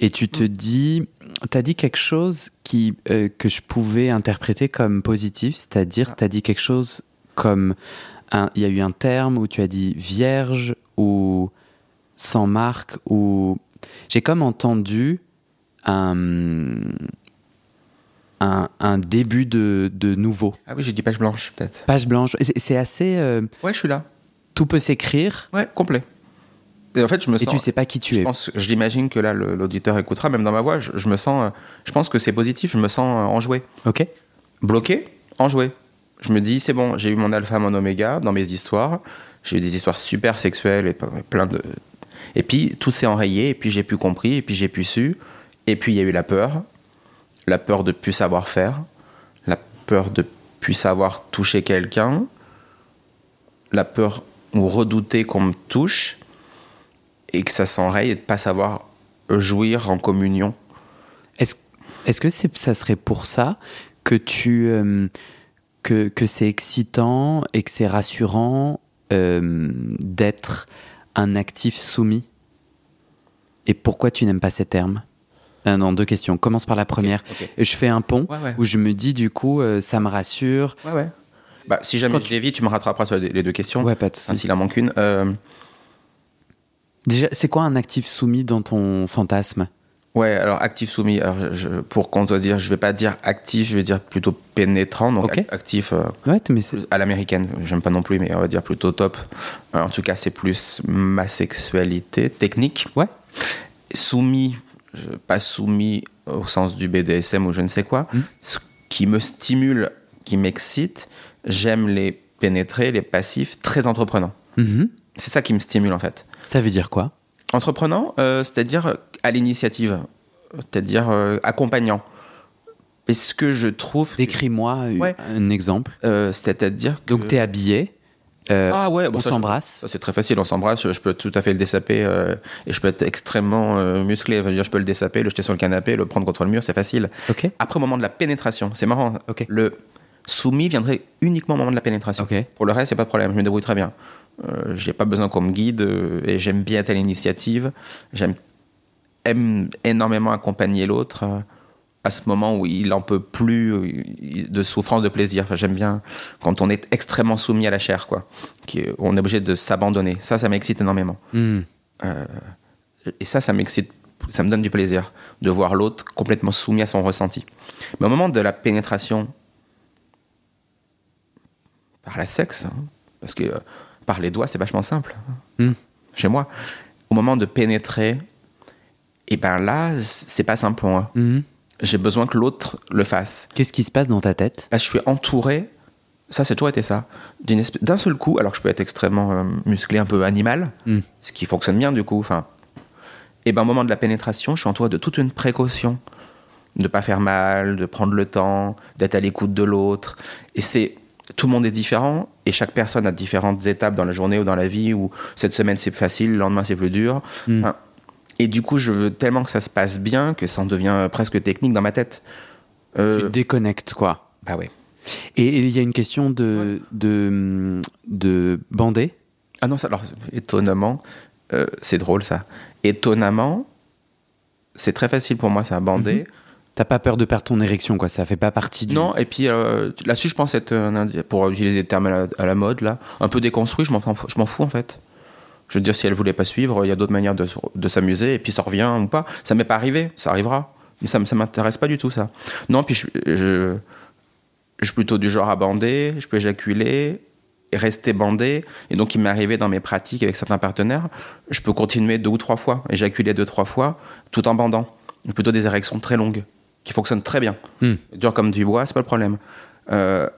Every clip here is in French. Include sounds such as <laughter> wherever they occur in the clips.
Et tu te dis, tu as dit quelque chose qui, euh, que je pouvais interpréter comme positif, c'est-à-dire tu as dit quelque chose comme, un- il y a eu un terme où tu as dit vierge ou sans marque ou... J'ai comme entendu un, un, un début de, de nouveau. Ah oui, j'ai dit page blanche, peut-être. Page blanche, c'est assez... euh, Ouais, je suis là. tout peut s'écrire Ouais, complet. Et en fait, je me et sens. tu sais pas qui tu je es. pense, je l'imagine que là, l'auditeur écoutera, même dans ma voix, je, je me sens. Je pense que c'est positif, je me sens euh, enjoué. Ok Bloqué, enjoué. Je me dis, c'est bon, j'ai eu mon alpha, mon oméga dans mes histoires. J'ai eu des histoires super sexuelles et plein de. Et puis, tout s'est enrayé, et puis j'ai pu compris, et puis j'ai pu su. Et puis, il y a eu la peur. La peur de plus savoir faire. La peur de plus savoir toucher quelqu'un. La peur ou redouter qu'on me touche. Et que ça s'enraye et de pas savoir jouir en communion. Est-ce est-ce que ça serait pour ça que tu euh, que, que c'est excitant et que c'est rassurant euh, d'être un actif soumis? Et pourquoi tu n'aimes pas ces termes? Ah Non, deux questions. Commence par la première. Je fais un pont Ouais, ouais. où je me dis du coup euh, ça me rassure. Ouais. Bah, si jamais Quand je l'évite, tu me rattraperas sur les deux questions. Ouais, pas de Enfin, souci. s'il en manque une. Déjà, c'est quoi un actif soumis dans ton fantasme? Ouais, alors actif soumis. Alors, je- pour qu'on doit dire, je vais pas dire actif, je vais dire plutôt pénétrant. Donc actif euh, Ouais, mais à l'américaine. J'aime pas non plus, mais on va dire plutôt top. Euh, en tout cas, c'est plus ma sexualité technique. ouais. Soumis, pas soumis au sens du BDSM ou je ne sais quoi. Mm. Ce qui me stimule, qui m'excite, j'aime les pénétrer, les passifs, très entreprenants. Mhm. C'est ça qui me stimule en fait. Ça veut dire quoi? Entreprenant, euh, c'est-à-dire à l'initiative, c'est-à-dire euh, accompagnant. Parce que je trouve. Décris-moi euh, Ouais. un exemple. euh, c'est-à-dire que. Donc, tu es habillé. euh, ah ouais, bon, on s'embrasse. C'est très facile, on s'embrasse, je, peux tout à fait le dessaper euh, et je peux être extrêmement euh, musclé. Je veux dire, je peux le dessaper, le jeter sur le canapé, le prendre contre le mur, c'est facile. Après, au moment de la pénétration, c'est marrant. Le soumis viendrait uniquement au moment de la pénétration. Pour le reste, a pas de problème, je me débrouille très bien. Euh, j'ai pas besoin qu'on me guide euh, et j'aime bien telle initiative. J'aime aime énormément accompagner l'autre euh, à ce moment où il en peut plus de souffrance, de plaisir. Enfin, j'aime bien quand on est extrêmement soumis à la chair, quoi. Qui- on est obligé de s'abandonner. Ça, ça m'excite énormément. Hmm. Et ça, ça m'excite, ça me donne du plaisir de voir l'autre complètement soumis à son ressenti. Mais au moment de la pénétration par la sexe, hein, parce que par les doigts, c'est vachement simple, Hmm. chez moi. Au moment de pénétrer, et ben là, c'est pas simple pour moi. Mhm. J'ai besoin que l'autre le fasse. Qu'est-ce qui se passe dans ta tête? Là, je suis entouré, ça, c'est toujours été ça, espèce- d'un seul coup, alors que je peux être extrêmement euh, musclé, un peu animal, Hmm. ce qui fonctionne bien du coup. Enfin, et ben au moment de la pénétration, je suis entouré de toute une précaution, de pas faire mal, de prendre le temps, d'être à l'écoute de l'autre. Et c'est tout le monde est différent et chaque personne a différentes étapes dans la journée ou dans la vie où cette semaine c'est facile, le lendemain c'est plus dur. Hmm. Enfin, et du coup, je veux tellement que ça se passe bien que ça en devient presque technique dans ma tête. Euh, Tu te déconnectes, quoi. bah ouais. Et il y a une question de, de, de bander? Ah non, ça, alors, étonnamment, euh, c'est drôle ça. Étonnamment, c'est très facile pour moi, ça, bander. T'as pas peur de perdre ton érection, quoi. Ça fait pas partie du. Non, et puis euh, là-dessus, je pense être, pour utiliser des termes à la, mode, là, un peu déconstruit, je m'en fous en fait. Je veux dire, si elle voulait pas suivre, il y a d'autres manières de, de s'amuser, et puis ça revient ou pas. Ça m'est pas arrivé, ça arrivera. Mais ça, ça m'intéresse pas du tout, ça. Non, puis je, je, je suis plutôt du genre à bander, je peux éjaculer, rester bandé. Et donc, il m'est arrivé dans mes pratiques avec certains partenaires, je peux continuer deux ou trois fois, éjaculer deux, trois fois, tout en bandant. Plutôt des érections très longues, qui fonctionnent très bien. Hmm. Dur comme du bois, c'est pas le problème. Euh,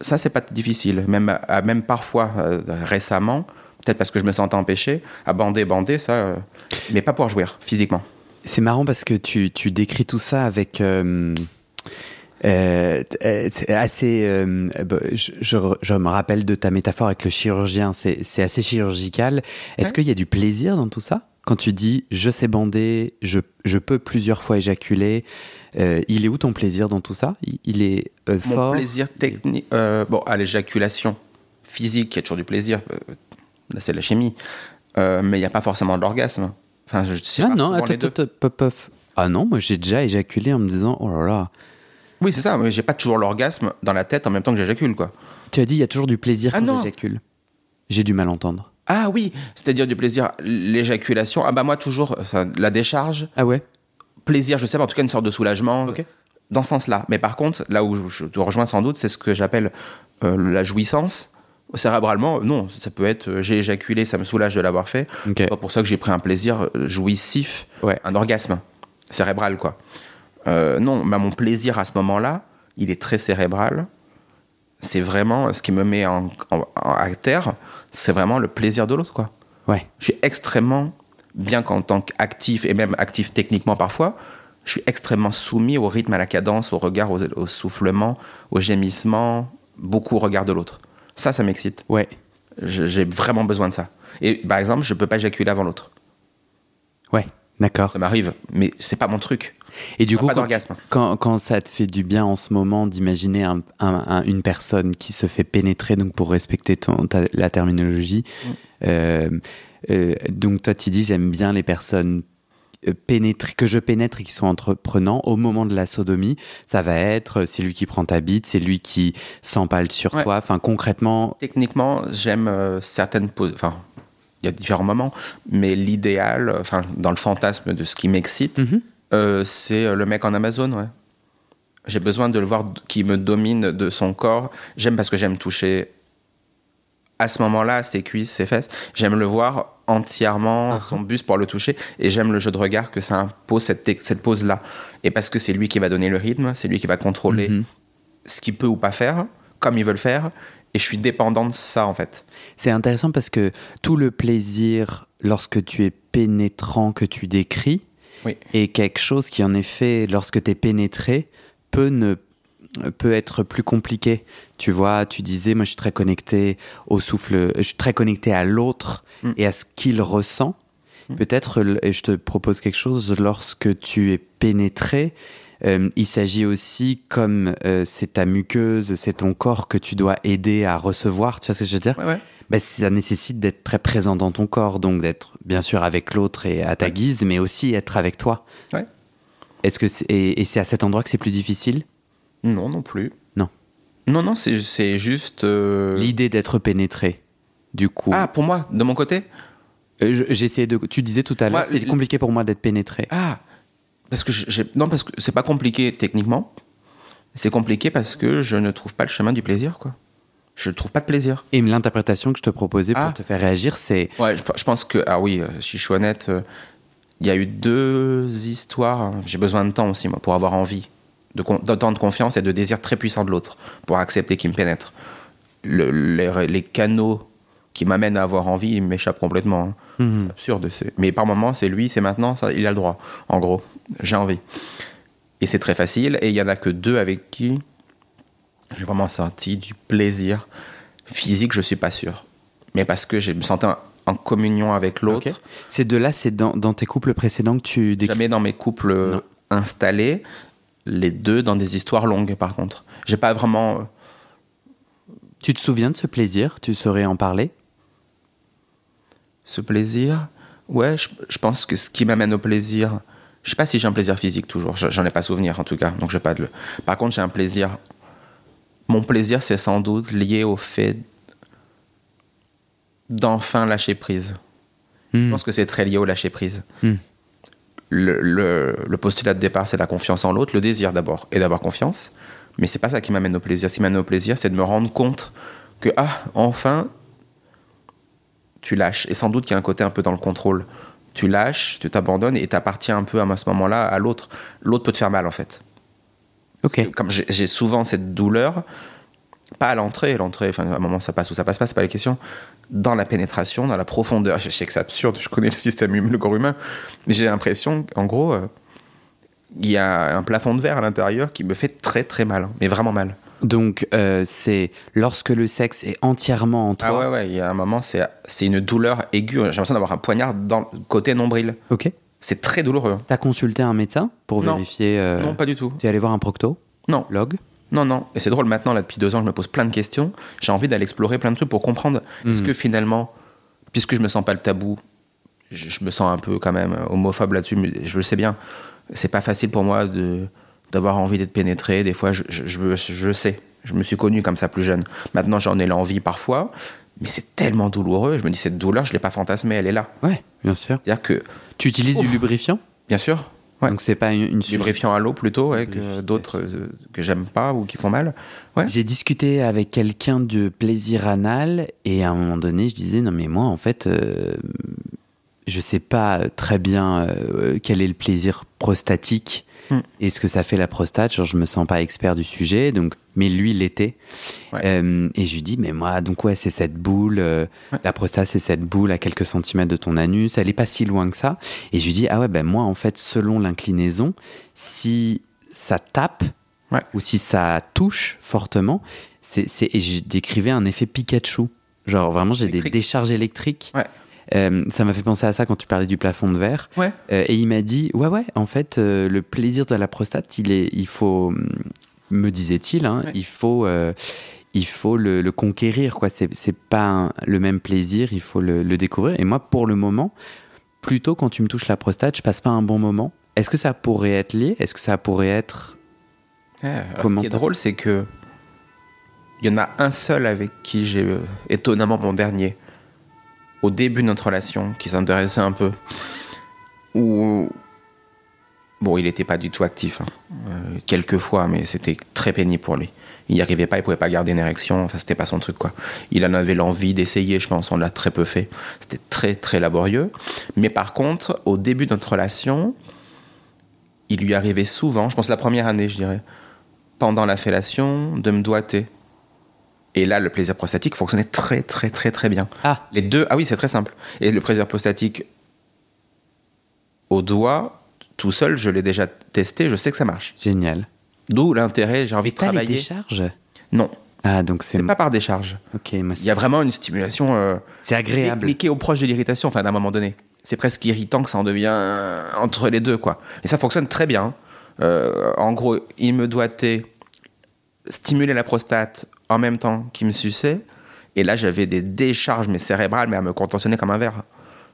Ça, c'est pas difficile. Même, à- même parfois, euh, récemment, peut-être parce que je me sentais empêché, à bander, bander, ça. euh, mais pas pour jouir, physiquement. C'est marrant parce que tu, tu décris tout ça avec. euh, euh, euh, assez. euh, bah, je, je, je me rappelle de ta métaphore avec le chirurgien. C'est c'est assez chirurgical. Est-ce Ouais. qu'il y a du plaisir dans tout ça? Quand tu dis je sais bander, je, je peux plusieurs fois éjaculer, euh, il est où ton plaisir dans tout ça? Il, est euh, Mon fort plaisir technique. euh, bon, à l'éjaculation physique, il y a toujours du plaisir. là, c'est de la chimie. Mais il n'y a pas forcément de l'orgasme. Enfin, je sais Ah pas non, attends. Ah non, moi j'ai déjà éjaculé en me disant oh là là. Oui, c'est ça. Mais j'ai pas toujours l'orgasme dans la tête en même temps que j'éjacule, quoi. Tu as dit il y a toujours du plaisir Ah quand j'éjacule. J'ai du mal à entendre. Ah oui, c'est-à-dire du plaisir. L'éjaculation, ah bah moi toujours, ça, la décharge, Ah ouais? Plaisir, je sais pas, en tout cas une sorte de soulagement. Dans ce sens-là. Mais par contre, là où je, te rejoins sans doute, c'est ce que j'appelle euh, la jouissance. Cérébralement, non, ça peut être euh, j'ai éjaculé, ça me soulage de l'avoir fait. C'est pas pour ça que j'ai pris un plaisir euh, jouissif, Ouais. un orgasme cérébral, quoi. Euh, non, bah, mon plaisir à ce moment-là, il est très cérébral. C'est vraiment ce qui me met en, en- en- à terre, c'est vraiment le plaisir de l'autre, quoi. Ouais. Je suis extrêmement, bien qu'en tant qu'actif, et même actif techniquement parfois, je suis extrêmement soumis au rythme, à la cadence, au regard, au, au soufflement, au gémissement, beaucoup au regard de l'autre. Ça, ça m'excite. Ouais. J'ai vraiment besoin de ça. Et par exemple, je peux pas éjaculer avant l'autre. Ouais. D'accord. Ça m'arrive, mais c'est pas mon truc. Et du coup, pas quand, quand, quand ça te fait du bien en ce moment d'imaginer un- un- un- une personne qui se fait pénétrer, donc pour respecter ton, ta- la terminologie, Mm. euh, euh, donc toi tu dis j'aime bien les personnes euh, pénétrer, que je pénètre et qui sont entreprenants au moment de la sodomie, ça va être euh, c'est lui qui prend ta bite, c'est lui qui s'empale sur Ouais. toi. Enfin concrètement, Techniquement, j'aime euh, certaines poses. Enfin, il y a différents moments, mais l'idéal, enfin, dans le fantasme de ce qui m'excite, Mhm. Euh, c'est le mec en Amazon, ouais. J'ai besoin de le voir qui me domine de son corps. J'aime parce que j'aime toucher à ce moment-là ses cuisses, ses fesses. J'aime le voir entièrement, Ah. son buste pour le toucher. Et j'aime le jeu de regard que ça impose, cette, cette pose-là. Et parce que c'est lui qui va donner le rythme, c'est lui qui va contrôler Mhm. ce qu'il peut ou pas faire, comme il veut le faire. Et je suis dépendant de ça, en fait. C'est intéressant parce que tout le plaisir lorsque tu es pénétrant que tu décris Oui. est quelque chose qui, en effet, lorsque tu es pénétré, peut, ne, peut être plus compliqué. Tu vois, tu disais, moi je suis très connecté au souffle, je suis très connecté à l'autre Mm. et à ce qu'il ressent. Mm. Peut-être, et je te propose quelque chose, lorsque tu es pénétré, euh, il s'agit aussi, comme euh, c'est ta muqueuse, c'est ton corps que tu dois aider à recevoir, tu vois ce que je veux dire? Ouais, ouais. bah, ça nécessite d'être très présent dans ton corps, donc d'être bien sûr avec l'autre et à ta Ouais. guise, mais aussi être avec toi. Est-ce que et c'est à cet endroit que c'est plus difficile? Non, non plus. Non. Non, non, c'est juste. euh, L'idée d'être pénétré, du coup. Ah, pour moi, de mon côté? Euh, je- j'essayais de. Tu disais tout à l'heure, c'est compliqué pour moi d'être pénétré. Ah, parce que non parce que c'est pas compliqué techniquement. C'est compliqué parce que je ne trouve pas le chemin du plaisir quoi. Je ne trouve pas de plaisir. Et l'interprétation que je te proposais pour Ah. te faire réagir, c'est Ouais, je, je pense que ah oui, euh, si je suis honnête, il y a eu deux histoires. hein. J'ai besoin de temps aussi moi pour avoir envie, de con- d'autant de confiance et de désir très puissant de l'autre pour accepter qu'il me pénètre. Le- les, les canaux qui m'amènent à avoir envie, ils m'échappent complètement. hein. Mhm. absurde. Mais par moment, c'est lui, c'est maintenant, ça, il a le droit. En gros, j'ai envie. Et c'est très facile. Et il y en a que deux avec qui j'ai vraiment senti du plaisir physique. Je suis pas sûr, mais parce que je me sentais en, communion avec l'autre. Ok. Ces deux-là, c'est dans, dans tes couples précédents que tu décris. Jamais dans mes couples Non. installés. Les deux dans des histoires longues, par contre. J'ai pas vraiment. euh, Tu te souviens de ce plaisir? Tu saurais en parler? Ce plaisir, ouais, je, je pense que ce qui m'amène au plaisir, je sais pas si j'ai un plaisir physique toujours, je- j'en ai pas souvenir en tout cas, donc j'ai pas de le. Par contre, j'ai un plaisir. Mon plaisir, c'est sans doute lié au fait d'enfin lâcher prise. Je Mhm. pense que c'est très lié au lâcher prise. Hmm. Le, le- le postulat de départ, c'est la confiance en l'autre, le désir d'abord, et d'avoir confiance. Mais c'est pas ça qui m'amène au plaisir. Ce qui m'amène au plaisir, c'est de me rendre compte que, ah, enfin, tu lâches. Et sans doute qu'il y a un côté un peu dans le contrôle. Tu lâches, tu t'abandonnes et t'appartiens un peu à ce moment-là à l'autre. L'autre peut te faire mal, en fait. Ok. Comme j'ai souvent cette douleur, pas à l'entrée, l'entrée, enfin, à un moment ça passe ou ça passe pas, c'est pas la question. Dans la pénétration, dans la profondeur, je sais que c'est absurde, je connais le système humain, le corps humain, mais j'ai l'impression, en gros, euh, il y a un plafond de verre à l'intérieur qui me fait très très mal, mais vraiment mal. Donc, euh, c'est lorsque le sexe est entièrement en toi. Ah ouais, ouais, il y a un moment, c'est c'est une douleur aiguë. J'ai l'impression d'avoir un poignard dans le côté nombril. Ok. C'est très douloureux. T'as consulté un médecin pour Non. vérifier euh, Non, pas du tout. Tu es allé voir un procto? Non, Log? Non, non. Et c'est drôle maintenant, là, depuis deux ans, je me pose plein de questions. J'ai envie d'aller explorer plein de trucs pour comprendre. Est-ce Mhm. que finalement, puisque je me sens pas le tabou, je, je me sens un peu quand même homophobe là-dessus, mais je le sais bien. C'est pas facile pour moi de d'avoir envie d'être pénétré. Des fois, je, je, je, je sais. Je me suis connu comme ça plus jeune. Maintenant, j'en ai l'envie parfois, mais c'est tellement douloureux. Je me dis, cette douleur, je l'ai pas fantasmée, elle est là. Ouais, bien sûr. C'est-à-dire que, Tu utilises du lubrifiant? Bien sûr, Ouais. Donc, c'est pas une, lubrifiant à l'eau plutôt, ouais, que d'autres euh, que j'aime pas ou qui font mal. Ouais. J'ai discuté avec quelqu'un de plaisir anal et à un moment donné, je disais non mais moi en fait, euh, je sais pas très bien euh, quel est le plaisir prostatique Hmm. et ce que ça fait la prostate. Genre je me sens pas expert du sujet, donc mais lui l'était. Ouais. Euh, et je lui dis mais moi donc ouais c'est cette boule, euh, Ouais. la prostate c'est cette boule à quelques centimètres de ton anus, elle est pas si loin que ça. Et je lui dis ah ouais ben moi en fait selon l'inclinaison, si ça tape Ouais. ou si ça touche fortement, c'est, c'est, et je décrivais un effet Pikachu. Genre vraiment, j'ai des décharges électriques. Ouais. Euh, ça m'a fait penser à ça quand tu parlais du plafond de verre. Ouais. Euh, et il m'a dit, ouais, ouais, en fait, euh, le plaisir de la prostate, il, est, il faut, hum, me disait-il, hein, Ouais. il faut, il faut le, le conquérir. quoi. C'est, pas un- le même plaisir, il faut le, le découvrir. Et moi, pour le moment, plutôt quand tu me touches la prostate, je passe pas un bon moment. Est-ce que ça pourrait être lié? Est-ce que ça pourrait être alors, Comment ce qui est drôle, c'est que il y en a un seul avec qui j'ai étonnamment mon dernier au début de notre relation qui s'intéressait un peu. Où bon il n'était pas du tout actif hein. Euh, quelques fois mais c'était très pénible pour lui. Il n'y arrivait pas il pouvait pas garder une érection enfin c'était pas son truc quoi. Il en avait l'envie d'essayer je pense on l'a très peu fait. C'était très très laborieux. Mais par contre au début de notre relation il lui arrivait souvent je pense la première année je dirais pendant la fellation de me doigter. Et là, le plaisir prostatique fonctionnait très, très, très, très bien. Ah, Les deux, ah oui, c'est très simple. Et le plaisir prostatique au doigt, tout seul, je l'ai déjà testé, je sais que ça marche. génial. D'où l'intérêt, j'ai envie de T'as les travailler. décharges? Non, Ah, donc c'est. c'est pas par décharge. Ok, Il y a vraiment une stimulation euh, c'est agréable. est au proche de l'irritation, enfin, à un moment donné. C'est presque irritant que ça en devient euh, entre les deux, quoi. Et ça fonctionne très bien. Euh, en gros, il me doigtait, stimuler la prostate en même temps qu'il me suçait. Et là, j'avais des décharges mais cérébrales, mais à me contentionner comme un verre.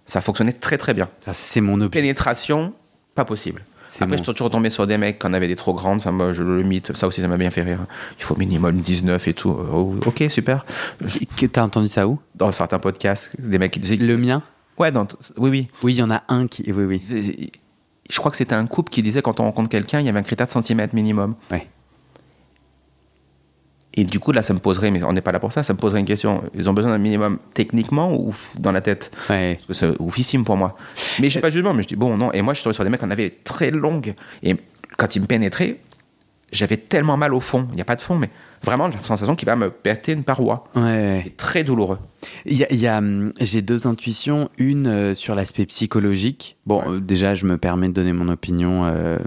Ça fonctionnait très très bien. Ça, c'est mon objectif. Pénétration, pas possible. Après, je suis toujours tombé sur des mecs qui en avaient des trop grandes. Enfin, moi, je le mythe. Ça aussi, ça m'a bien fait rire. Il faut minimum 19 et tout. Oh, ok, super. T'as entendu ça où? Dans certains podcasts, des mecs qui disaient. Le mien? Ouais, dans- oui, oui. Oui, il y en a un qui. Oui, oui. Je crois que c'était un couple qui disait quand on rencontre quelqu'un, il y avait un critère de centimètres minimum. Ouais. Et du coup, là, ça me poserait, mais on n'est pas là pour ça, ça me poserait une question. Ils ont besoin d'un minimum techniquement ou dans la tête? Ouais. Parce que c'est oufissime pour moi. Mais j'ai pas de jugement, mais je dis bon, non. Et moi, je suis tombé sur des mecs qui en avaient très longues. Et quand ils me pénétraient, j'avais tellement mal au fond. Il n'y a pas de fond, mais vraiment, j'ai la sensation qu'il va me péter une paroi. Ouais. C'est très douloureux. Y a, y a, hum, j'ai deux intuitions. Une euh, sur l'aspect psychologique. Bon, Ouais. euh, déjà, je me permets de donner mon opinion. euh,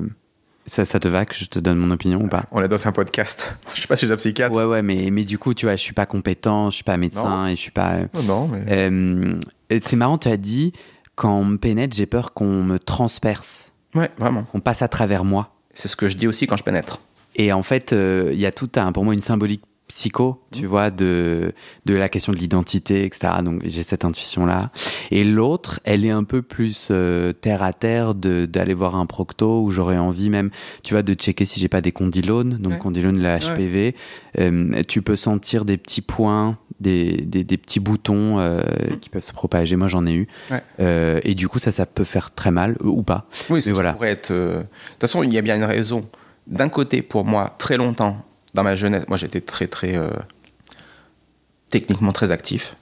Ça, ça te va que je te donne mon opinion ou pas? On est dans un podcast. <laughs> Je sais pas si j'ai un psychiatre. Ouais, ouais, mais, mais du coup, tu vois, je suis pas compétent, je suis pas médecin et je suis pas. Non, non, mais. Euh, c'est marrant, tu as dit, quand on me pénètre, j'ai peur qu'on me transperce, Ouais, vraiment. qu'on passe à travers moi. C'est ce que je dis aussi quand je pénètre. Et en fait, euh, il y a tout un, pour moi une symbolique psycho, tu vois, de, de la question de l'identité, etc. Donc j'ai cette intuition-là. Et l'autre, elle est un peu plus euh, terre à terre de- d'aller voir un procto où j'aurais envie même, tu vois, de checker si j'ai pas des condylomes, donc Ouais. condylomes, la HPV. Euh, tu peux sentir des petits points, des, des, des petits boutons euh, qui peuvent se propager. Moi, j'en ai eu. Ouais. Et du coup, ça, ça peut faire très mal ou pas. Oui, ça voilà. pourrait être. De toute façon, il y a bien une raison. D'un côté, pour moi, très longtemps, dans ma jeunesse, moi j'étais très, très. euh, techniquement très actif.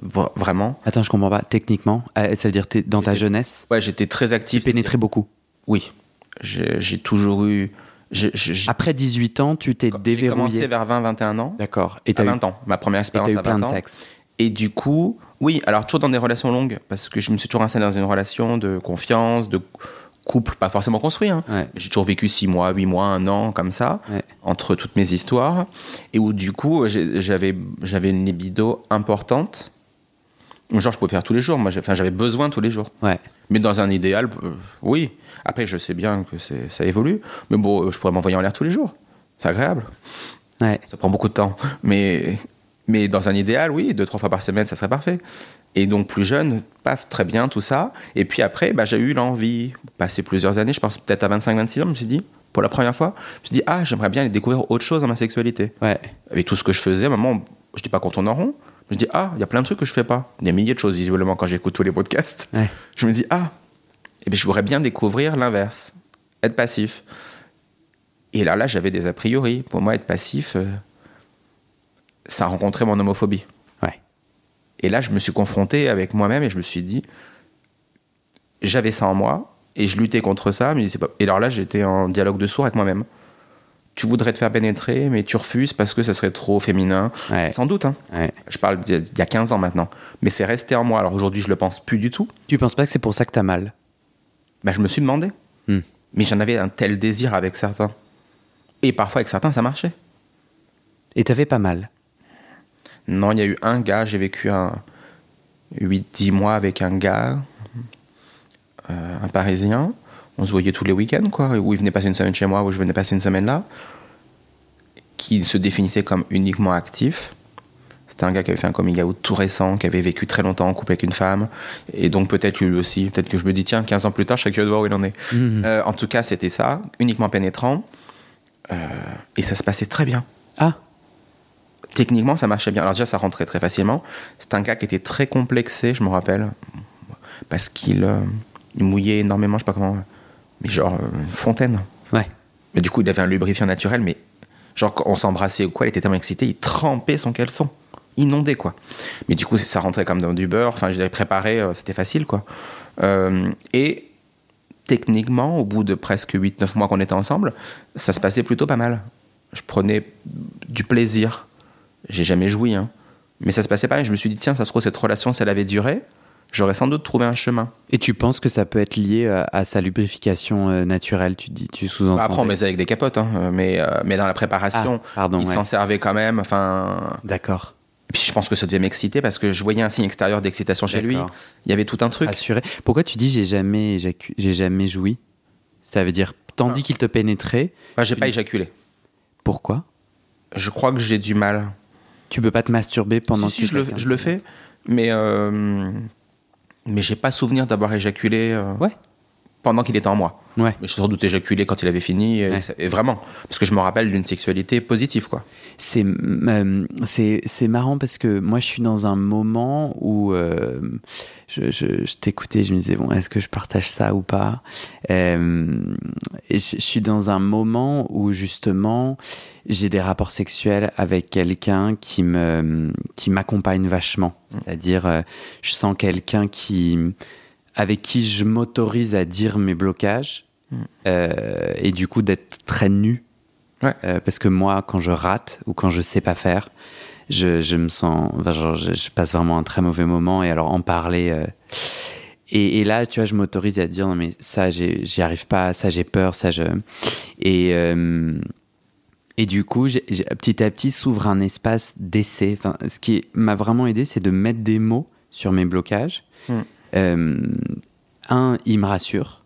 Vra- Vraiment. Attends, je comprends pas. Techniquement, euh, ça veut dire dans ta jeunesse, Ouais, j'étais très tu actif. pénétrais beaucoup? Oui. J'ai toujours eu j'ai j'ai- Après 18 ans, tu t'es j'ai commencé déverrouillé. vers 20-21 ans. D'accord. Et À t'as eu, 20 ans. Ma première et expérience t'as eu à plein 20 de sexe. Et du coup, oui, alors toujours dans des relations longues, parce que je me suis toujours installé dans une relation de confiance, de couple, pas forcément construit. hein. Ouais. J'ai toujours vécu 6 mois, 8 mois, un an, comme ça, Ouais. entre toutes mes histoires, et où du coup, j'avais j'avais une libido importante. Genre, je pouvais faire tous les jours, moi, j'avais besoin tous les jours. Ouais. Mais dans un idéal, euh, oui. Après, je sais bien que ça évolue, mais bon, euh, je pourrais m'envoyer en l'air tous les jours. C'est agréable. Ça prend beaucoup de temps. Mais, mais dans un idéal, oui, deux, trois fois par semaine, ça serait parfait. Et donc, plus jeune, paf, très bien, tout ça. Et puis après, bah, j'ai eu l'envie, passé plusieurs années, je pense peut-être à 25-26 ans, je me suis dit, pour la première fois, je me suis dit, ah, j'aimerais bien aller découvrir autre chose dans ma sexualité. Ouais. Avec tout ce que je faisais, à un moment, je dis pas qu'on tourne en rond. Je me dis, ah, il y a plein de trucs que je fais pas. Des milliers de choses, visiblement, quand j'écoute tous les podcasts. Ouais. Je me dis, ah, eh bien, je voudrais bien découvrir l'inverse, être passif. Et là, là, j'avais des a priori. Pour moi, être passif, euh, ça a rencontré mon homophobie. Et là, je me suis confronté avec moi-même et je me suis dit, j'avais ça en moi et je luttais contre ça. Mais pas... Et alors là, j'étais en dialogue de sourd avec moi-même. Tu voudrais te faire pénétrer, mais tu refuses parce que ça serait trop féminin. Ouais. Sans doute, hein. Ouais. Je parle d'il y a- d'il y a 15 ans maintenant. Mais c'est resté en moi. Alors aujourd'hui, je le pense plus du tout. Tu penses pas que c'est pour ça que t'as mal? Ben, je me suis demandé. Hmm. Mais j'en avais un tel désir avec certains. Et parfois, avec certains, ça marchait. Et t'avais pas mal? Non, il y a eu un gars, j'ai vécu un 8-10 mois avec un gars, euh, un Parisien. On se voyait tous les week-ends, quoi, où il venait passer une semaine chez moi, où je venais passer une semaine là, qui se définissait comme uniquement actif. C'était un gars qui avait fait un coming out tout récent, qui avait vécu très longtemps en couple avec une femme. Et donc peut-être lui aussi, peut-être que je me dis, tiens, 15 ans plus tard, je serais curieux de voir où il en est. Mhm. Euh, en tout cas, c'était ça, uniquement pénétrant. Euh, et ça se passait très bien. Ah. Techniquement, ça marchait bien. Alors déjà, ça rentrait très facilement. C'est un gars qui était très complexé, je me rappelle, parce qu'il euh, il mouillait énormément, je sais pas comment, mais genre euh, une fontaine. Ouais. Mais du coup, il avait un lubrifiant naturel, mais genre on s'embrassait ou quoi, il était tellement excité, il trempait son caleçon, inondé quoi. Mais du coup, ça rentrait comme dans du beurre. Enfin, je l'avais préparé, euh, c'était facile quoi. Euh, et techniquement, au bout de presque 8-9 mois qu'on était ensemble, ça se passait plutôt pas mal. Je prenais du plaisir. J'ai jamais joui, hein. Mais ça se passait pas bien. Je me suis dit, tiens, ça se trouve, cette relation, si elle avait duré, j'aurais sans doute trouvé un chemin. Et tu penses que ça peut être lié à, à sa lubrification euh, naturelle, tu dis, tu sous-entends Bah, Après, on baisait avec des capotes, hein, mais, euh, mais dans la préparation, Ah, pardon, il ouais. s'en servait quand même. Enfin, D'accord. et puis je pense que ça devait m'exciter parce que je voyais un signe extérieur d'excitation chez lui. Il y avait tout un truc. Rassuré. Pourquoi tu dis j'ai jamais j'ai jamais joui? Ça veut dire tandis Ah. qu'il te pénétrait. Enfin, j'ai pas dis- éjaculé. Pourquoi? Je crois que j'ai du mal. Tu peux pas te masturber pendant si, si, que je le, quelqu'un- je le fais, mais euh, mais j'ai pas souvenir d'avoir éjaculé euh, Ouais. Pendant qu'il était en moi. Ouais. Mais j'ai sans doute éjaculé quand il avait fini, et, Ouais. ça- et vraiment, parce que je me rappelle d'une sexualité positive, quoi. C'est euh, c'est c'est marrant parce que moi je suis dans un moment où euh, je, je, je t'écoutais, je me disais bon est-ce que je partage ça ou pas? Euh, Et je, je suis dans un moment où justement j'ai des rapports sexuels avec quelqu'un qui me qui m'accompagne vachement, c'est-à-dire euh, je sens quelqu'un qui avec qui je m'autorise à dire mes blocages euh, et du coup d'être très nu Ouais. euh, parce que moi, quand je rate ou quand je sais pas faire, je, je me sens, enfin, genre, je, je passe vraiment un très mauvais moment. Et alors en parler. euh, et, et là, tu vois, je m'autorise à dire non mais ça, j'y arrive pas, ça j'ai peur, ça je. Et et du coup, petit à petit s'ouvre un espace d'essai. Enfin, ce qui m'a vraiment aidé, c'est de mettre des mots sur mes blocages. Mm. Euh, un, il me rassure.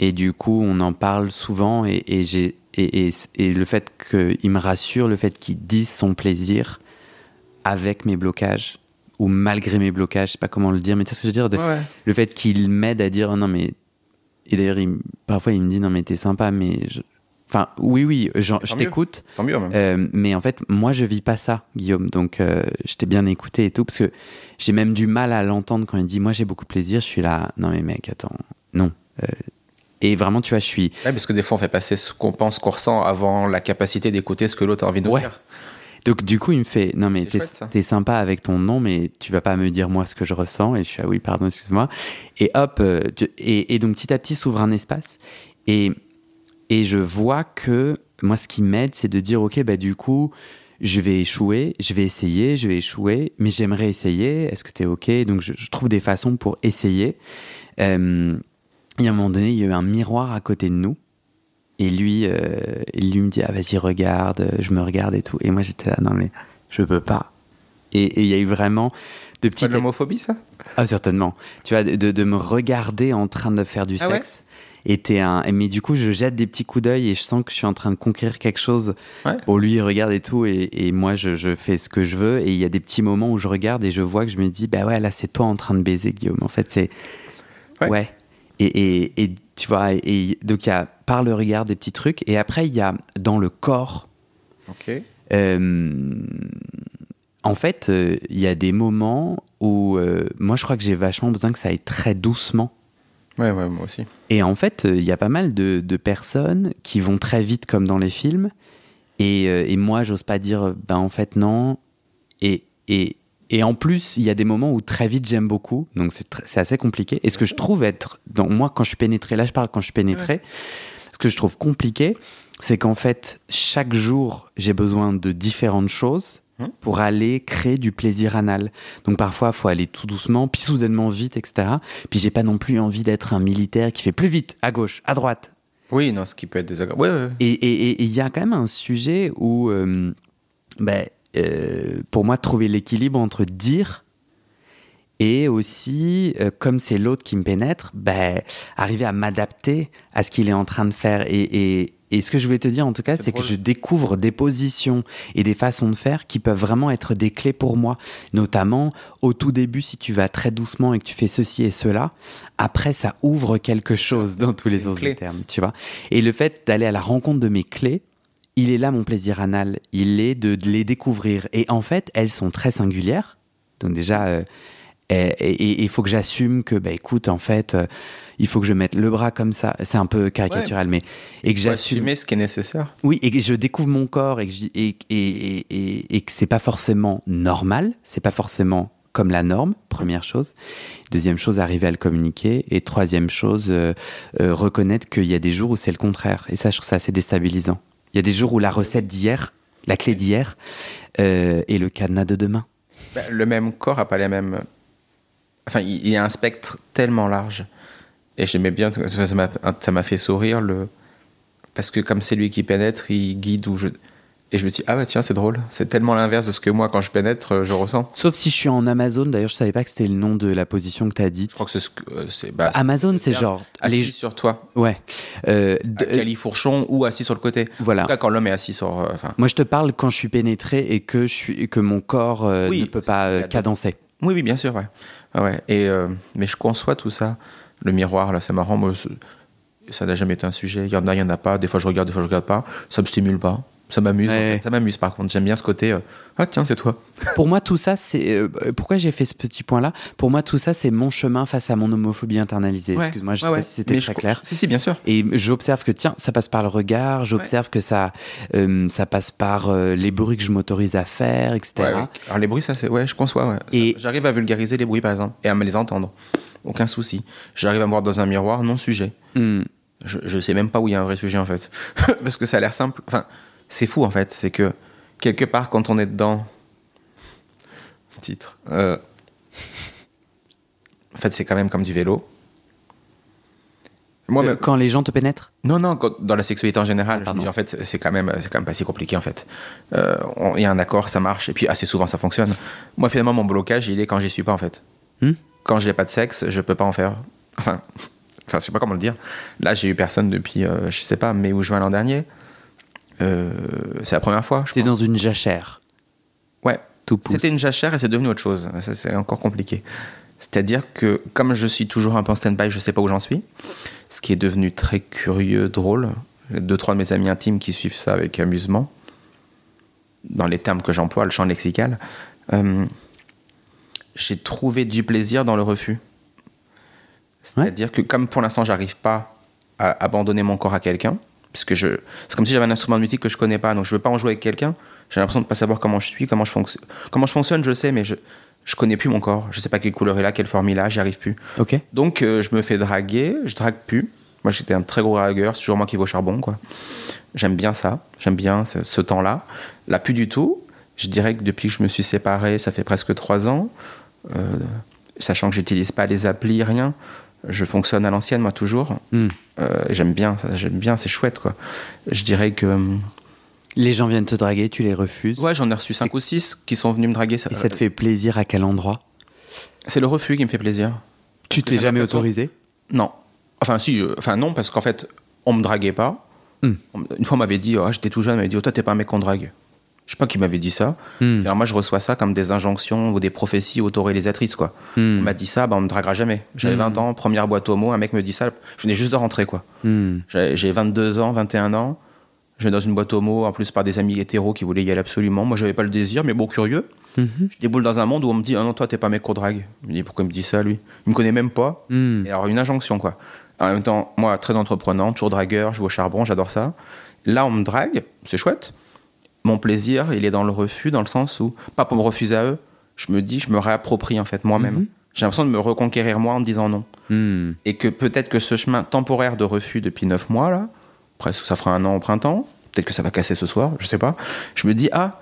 Et du coup, on en parle souvent. Et, et j'ai, et, et, et le fait qu'il me rassure, le fait qu'il dise son plaisir avec mes blocages, ou malgré mes blocages, je sais pas comment le dire, mais tu sais ce que je veux dire de- Ouais, ouais. Le fait qu'il m'aide à dire, oh non, mais. Et d'ailleurs, parfois, il me dit, non, mais t'es sympa, mais. je- Enfin, oui, oui, je t'écoute. Tant mieux, même. Euh, mais en fait, moi, je vis pas ça, Guillaume. Donc, euh, je t'ai bien écouté et tout, parce que j'ai même du mal à l'entendre quand il dit, moi, j'ai beaucoup de plaisir. Je suis là, non, mais mec, attends, non. Euh, et vraiment, tu vois, je suis. Ouais, parce que des fois, on fait passer ce qu'on pense, qu'on ressent avant la capacité d'écouter ce que l'autre a envie de nous Ouais. dire. Donc, du coup, il me fait, non, mais t'es chouette, ça. t'es sympa avec ton nom, mais tu vas pas me dire moi ce que je ressens. Et je suis, ah oui, pardon, excuse-moi. Et hop, euh, tu- et, et donc, petit à petit, s'ouvre un espace. Et Et je vois que moi, ce qui m'aide, c'est de dire, OK, bah, du coup, je vais échouer, je vais essayer, je vais échouer, mais j'aimerais essayer. Est-ce que tu es OK? Donc, je, je trouve des façons pour essayer. Euh, et à un moment donné, il y a eu un miroir à côté de nous. Et lui, euh, lui me dit, ah, vas-y, regarde, je me regarde et tout. Et moi, j'étais là, non, mais je peux pas. Et il y a eu vraiment de C'est petites pas de l'homophobie, ça? Ah, certainement. Tu vois, de, de me regarder en train de faire du Ah ouais? sexe. Et un... Mais du coup, je jette des petits coups d'œil et je sens que je suis en train de conquérir quelque chose. Ouais. Lui, il regarde et tout, et, et moi, je, je fais ce que je veux. Et il y a des petits moments où je regarde et je vois que je me dis, bah ouais, là, c'est toi en train de baiser, Guillaume. En fait, c'est. Ouais. Ouais. Et, et, et tu vois, et, et donc il y a par le regard des petits trucs. Et après, il y a dans le corps. Ok. Euh, en fait, euh, il y a des moments où euh, moi je crois que j'ai vachement besoin que ça aille très doucement. Ouais, ouais, moi aussi. Et en fait, euh, il y a pas mal de, de personnes qui vont très vite comme dans les films. Et, euh, et moi, j'ose pas dire, ben en fait non. Et, et, et en plus, il y a des moments où très vite j'aime beaucoup. Donc c'est assez compliqué. Et ce que je trouve être, dans moi, quand je suis pénétré, là je parle quand je suis pénétré, ce que je trouve compliqué, c'est qu'en fait, chaque jour, j'ai besoin de différentes choses. Pour aller créer du plaisir anal. Donc parfois, il faut aller tout doucement, puis soudainement vite, etc. Puis j'ai pas non plus envie d'être un militaire qui fait plus vite, à gauche, à droite. Oui, non, ce qui peut être désagréable. Ouais, ouais. Et il y a quand même un sujet où, euh, ben, euh, pour moi, trouver l'équilibre entre dire et aussi, euh, comme c'est l'autre qui me pénètre, ben, arriver à m'adapter à ce qu'il est en train de faire. Et, et, et ce que je voulais te dire, en tout cas, C'est que je découvre des positions et des façons de faire qui peuvent vraiment être des clés pour moi. Notamment, au tout début, si tu vas très doucement et que tu fais ceci et cela, après, ça ouvre quelque chose dans tous les autres clé. termes, tu vois. Et le fait d'aller à la rencontre de mes clés, il est là mon plaisir anal. Il est de, de les découvrir. Et en fait, elles sont très singulières. Donc déjà, euh, et- il faut que j'assume que, bah écoute, en fait, euh, il faut que je mette le bras comme ça. C'est un peu caricatural, mais et que j'assume. assumer ce qui est nécessaire. Oui, et que je découvre mon corps et que, et, et, et, que c'est pas forcément normal, c'est pas forcément comme la norme, première chose. Deuxième chose, arriver à le communiquer. Et troisième chose, euh, euh, reconnaître qu'il y a des jours où c'est le contraire. Et ça, je trouve ça assez déstabilisant. Il y a des jours où la recette d'hier, la clé d'hier, euh, est le cadenas de demain. Bah, le même corps a pas les mêmes. Enfin, il il y a un spectre tellement large. Et j'aimais bien, ça m'a fait sourire, le... parce que comme c'est lui qui pénètre, il guide où je. Et je me dis, ah bah tiens, c'est drôle. C'est tellement l'inverse de ce que moi, quand je pénètre, je ressens. Sauf si je suis en Amazon. D'ailleurs, je savais pas que c'était le nom de la position que tu as dite. Je crois que c'est euh, bah, Amazon, c'est genre. Assis Les... sur toi, Ouais. Euh, de- califourchon ou assis sur le côté. Voilà. En tout cas, quand l'homme est assis sur. euh, Moi, je te parle quand je suis pénétré et que, je suis, que mon corps euh, Oui, ne peut pas euh, cadencer. Oui, oui, bien sûr, ouais. Ah ouais. Euh, mais je conçois tout ça. Le miroir, là, c'est marrant. Ça n'a jamais été un sujet. Il y en a, il y en a pas. Des fois, je regarde, des fois, je regarde pas. Ça me stimule pas. Ça m'amuse. en Ouais. fait. Ça m'amuse, par contre. J'aime bien ce côté. euh, ah, tiens, c'est toi. Pour moi, tout ça, c'est. euh, pourquoi j'ai fait ce petit point-là? Pour moi, tout ça, c'est mon chemin face à mon homophobie internalisée. Ouais. Excuse-moi, je Ouais, sais ouais. pas si c'était très je- clair. Si, si, bien sûr. Et j'observe que, tiens, ça passe par le regard, j'observe que ça, euh, ça passe par euh, les bruits que je m'autorise à faire, etc. Ouais, ouais. Alors, les bruits, ça, c'est. Ouais, je conçois, ouais. Et- J'arrive à vulgariser les bruits, par exemple, et à me les entendre. Aucun souci. J'arrive à me voir dans un miroir, non sujet. Hmm. Je, je sais même pas où il y a un vrai sujet en fait. <laughs> Parce que ça a l'air simple. Enfin, c'est fou en fait. C'est que quelque part, quand on est dedans. Titre. euh, En fait, c'est quand même comme du vélo. Moi, Euh, quand les gens te pénètrent non, non, quand- dans la sexualité en général, Ah, je me dis en fait, c'est quand même, c'est quand même pas si compliqué en fait. Euh, Il y a un accord, ça marche, et puis assez souvent ça fonctionne. Moi, finalement, mon blocage, il est quand j'y suis pas en fait. Hmm Quand j'ai pas de sexe, je peux pas en faire. Enfin, <laughs> enfin, je sais pas comment le dire. Là, j'ai eu personne depuis, euh, je sais pas, mai ou juin l'an dernier. Euh, c'est la première fois. T'es dans une jachère, Ouais. tout. C'était une jachère et c'est devenu autre chose. C'est encore compliqué. C'est-à-dire que comme je suis toujours un peu en stand-by, je sais pas où j'en suis. Ce qui est devenu très curieux, drôle. Deux, trois de mes amis intimes qui suivent ça avec amusement. Dans les termes que j'emploie, le champ lexical. Euh, j'ai trouvé du plaisir dans le refus. C'est-à-dire que comme pour l'instant, j'arrive pas à abandonner mon corps à quelqu'un, puisque je, c'est comme si j'avais un instrument de musique que je connais pas, donc je veux pas en jouer avec quelqu'un. J'ai l'impression de pas savoir comment je suis, comment je fonctionne, comment je fonctionne, je sais, mais je, je connais plus mon corps. Je sais pas quelle couleur est là, quelle forme il a, j'y arrive plus. Ok. Donc euh, je me fais draguer, je drague plus. Moi, j'étais un très gros dragueur, c'est toujours moi qui vais au charbon, quoi. J'aime bien ça, j'aime bien ce, ce temps-là. Là, plus du tout. Je dirais que depuis que je me suis séparé, ça fait presque trois ans, euh, sachant que j'utilise pas les applis, rien. Je fonctionne à l'ancienne, moi, toujours. Hmm. Euh, j'aime bien, j'aime bien, c'est chouette, quoi. Je dirais que. hum, Les gens viennent te draguer, tu les refuses. Ouais, j'en ai reçu cinq ou six qui sont venus me draguer. Et ça te fait plaisir à quel endroit? C'est le refus qui me fait plaisir. Tu t'es jamais autorisé? Non. Enfin, si, euh, enfin, non, parce qu'en fait, on me draguait pas. Hmm. Une fois, on m'avait dit, oh, j'étais tout jeune, on m'avait dit, oh, toi, t'es pas un mec qu'on drague. Je sais pas qui m'avait dit ça. Hmm. Et alors, moi, je reçois ça comme des injonctions ou des prophéties autoréalisatrices, quoi. Hmm. On m'a dit ça, bah, on me draguera jamais. J'avais Hmm. 20 ans, première boîte mots, un mec me dit ça. Je venais juste de rentrer, quoi. Hmm. J'ai j'ai 22 ans, 21 ans. Je vais dans une boîte mots, en plus par des amis hétéros qui voulaient y aller absolument. Moi, j'avais pas le désir, mais bon, curieux. Je déboule dans un monde où on me dit, ah non, toi, t'es pas mec qu'on drague. Je me dis, pourquoi il me dit ça, lui? Il me connaît même pas. Hmm. Et alors, une injonction, quoi. En même temps, moi, très entreprenant, toujours dragueur, je vais au charbon, j'adore ça. Là, on me drague, c'est chouette. Mon plaisir, il est dans le refus, dans le sens où, pas pour me refuser à eux, je me dis, je me réapproprie, en fait, moi-même. Mhm. J'ai l'impression de me reconquérir moi en me disant non. Hmm. Et que peut-être que ce chemin temporaire de refus depuis neuf mois, là, presque ça fera un an au printemps, peut-être que ça va casser ce soir, je sais pas. Je me dis, ah,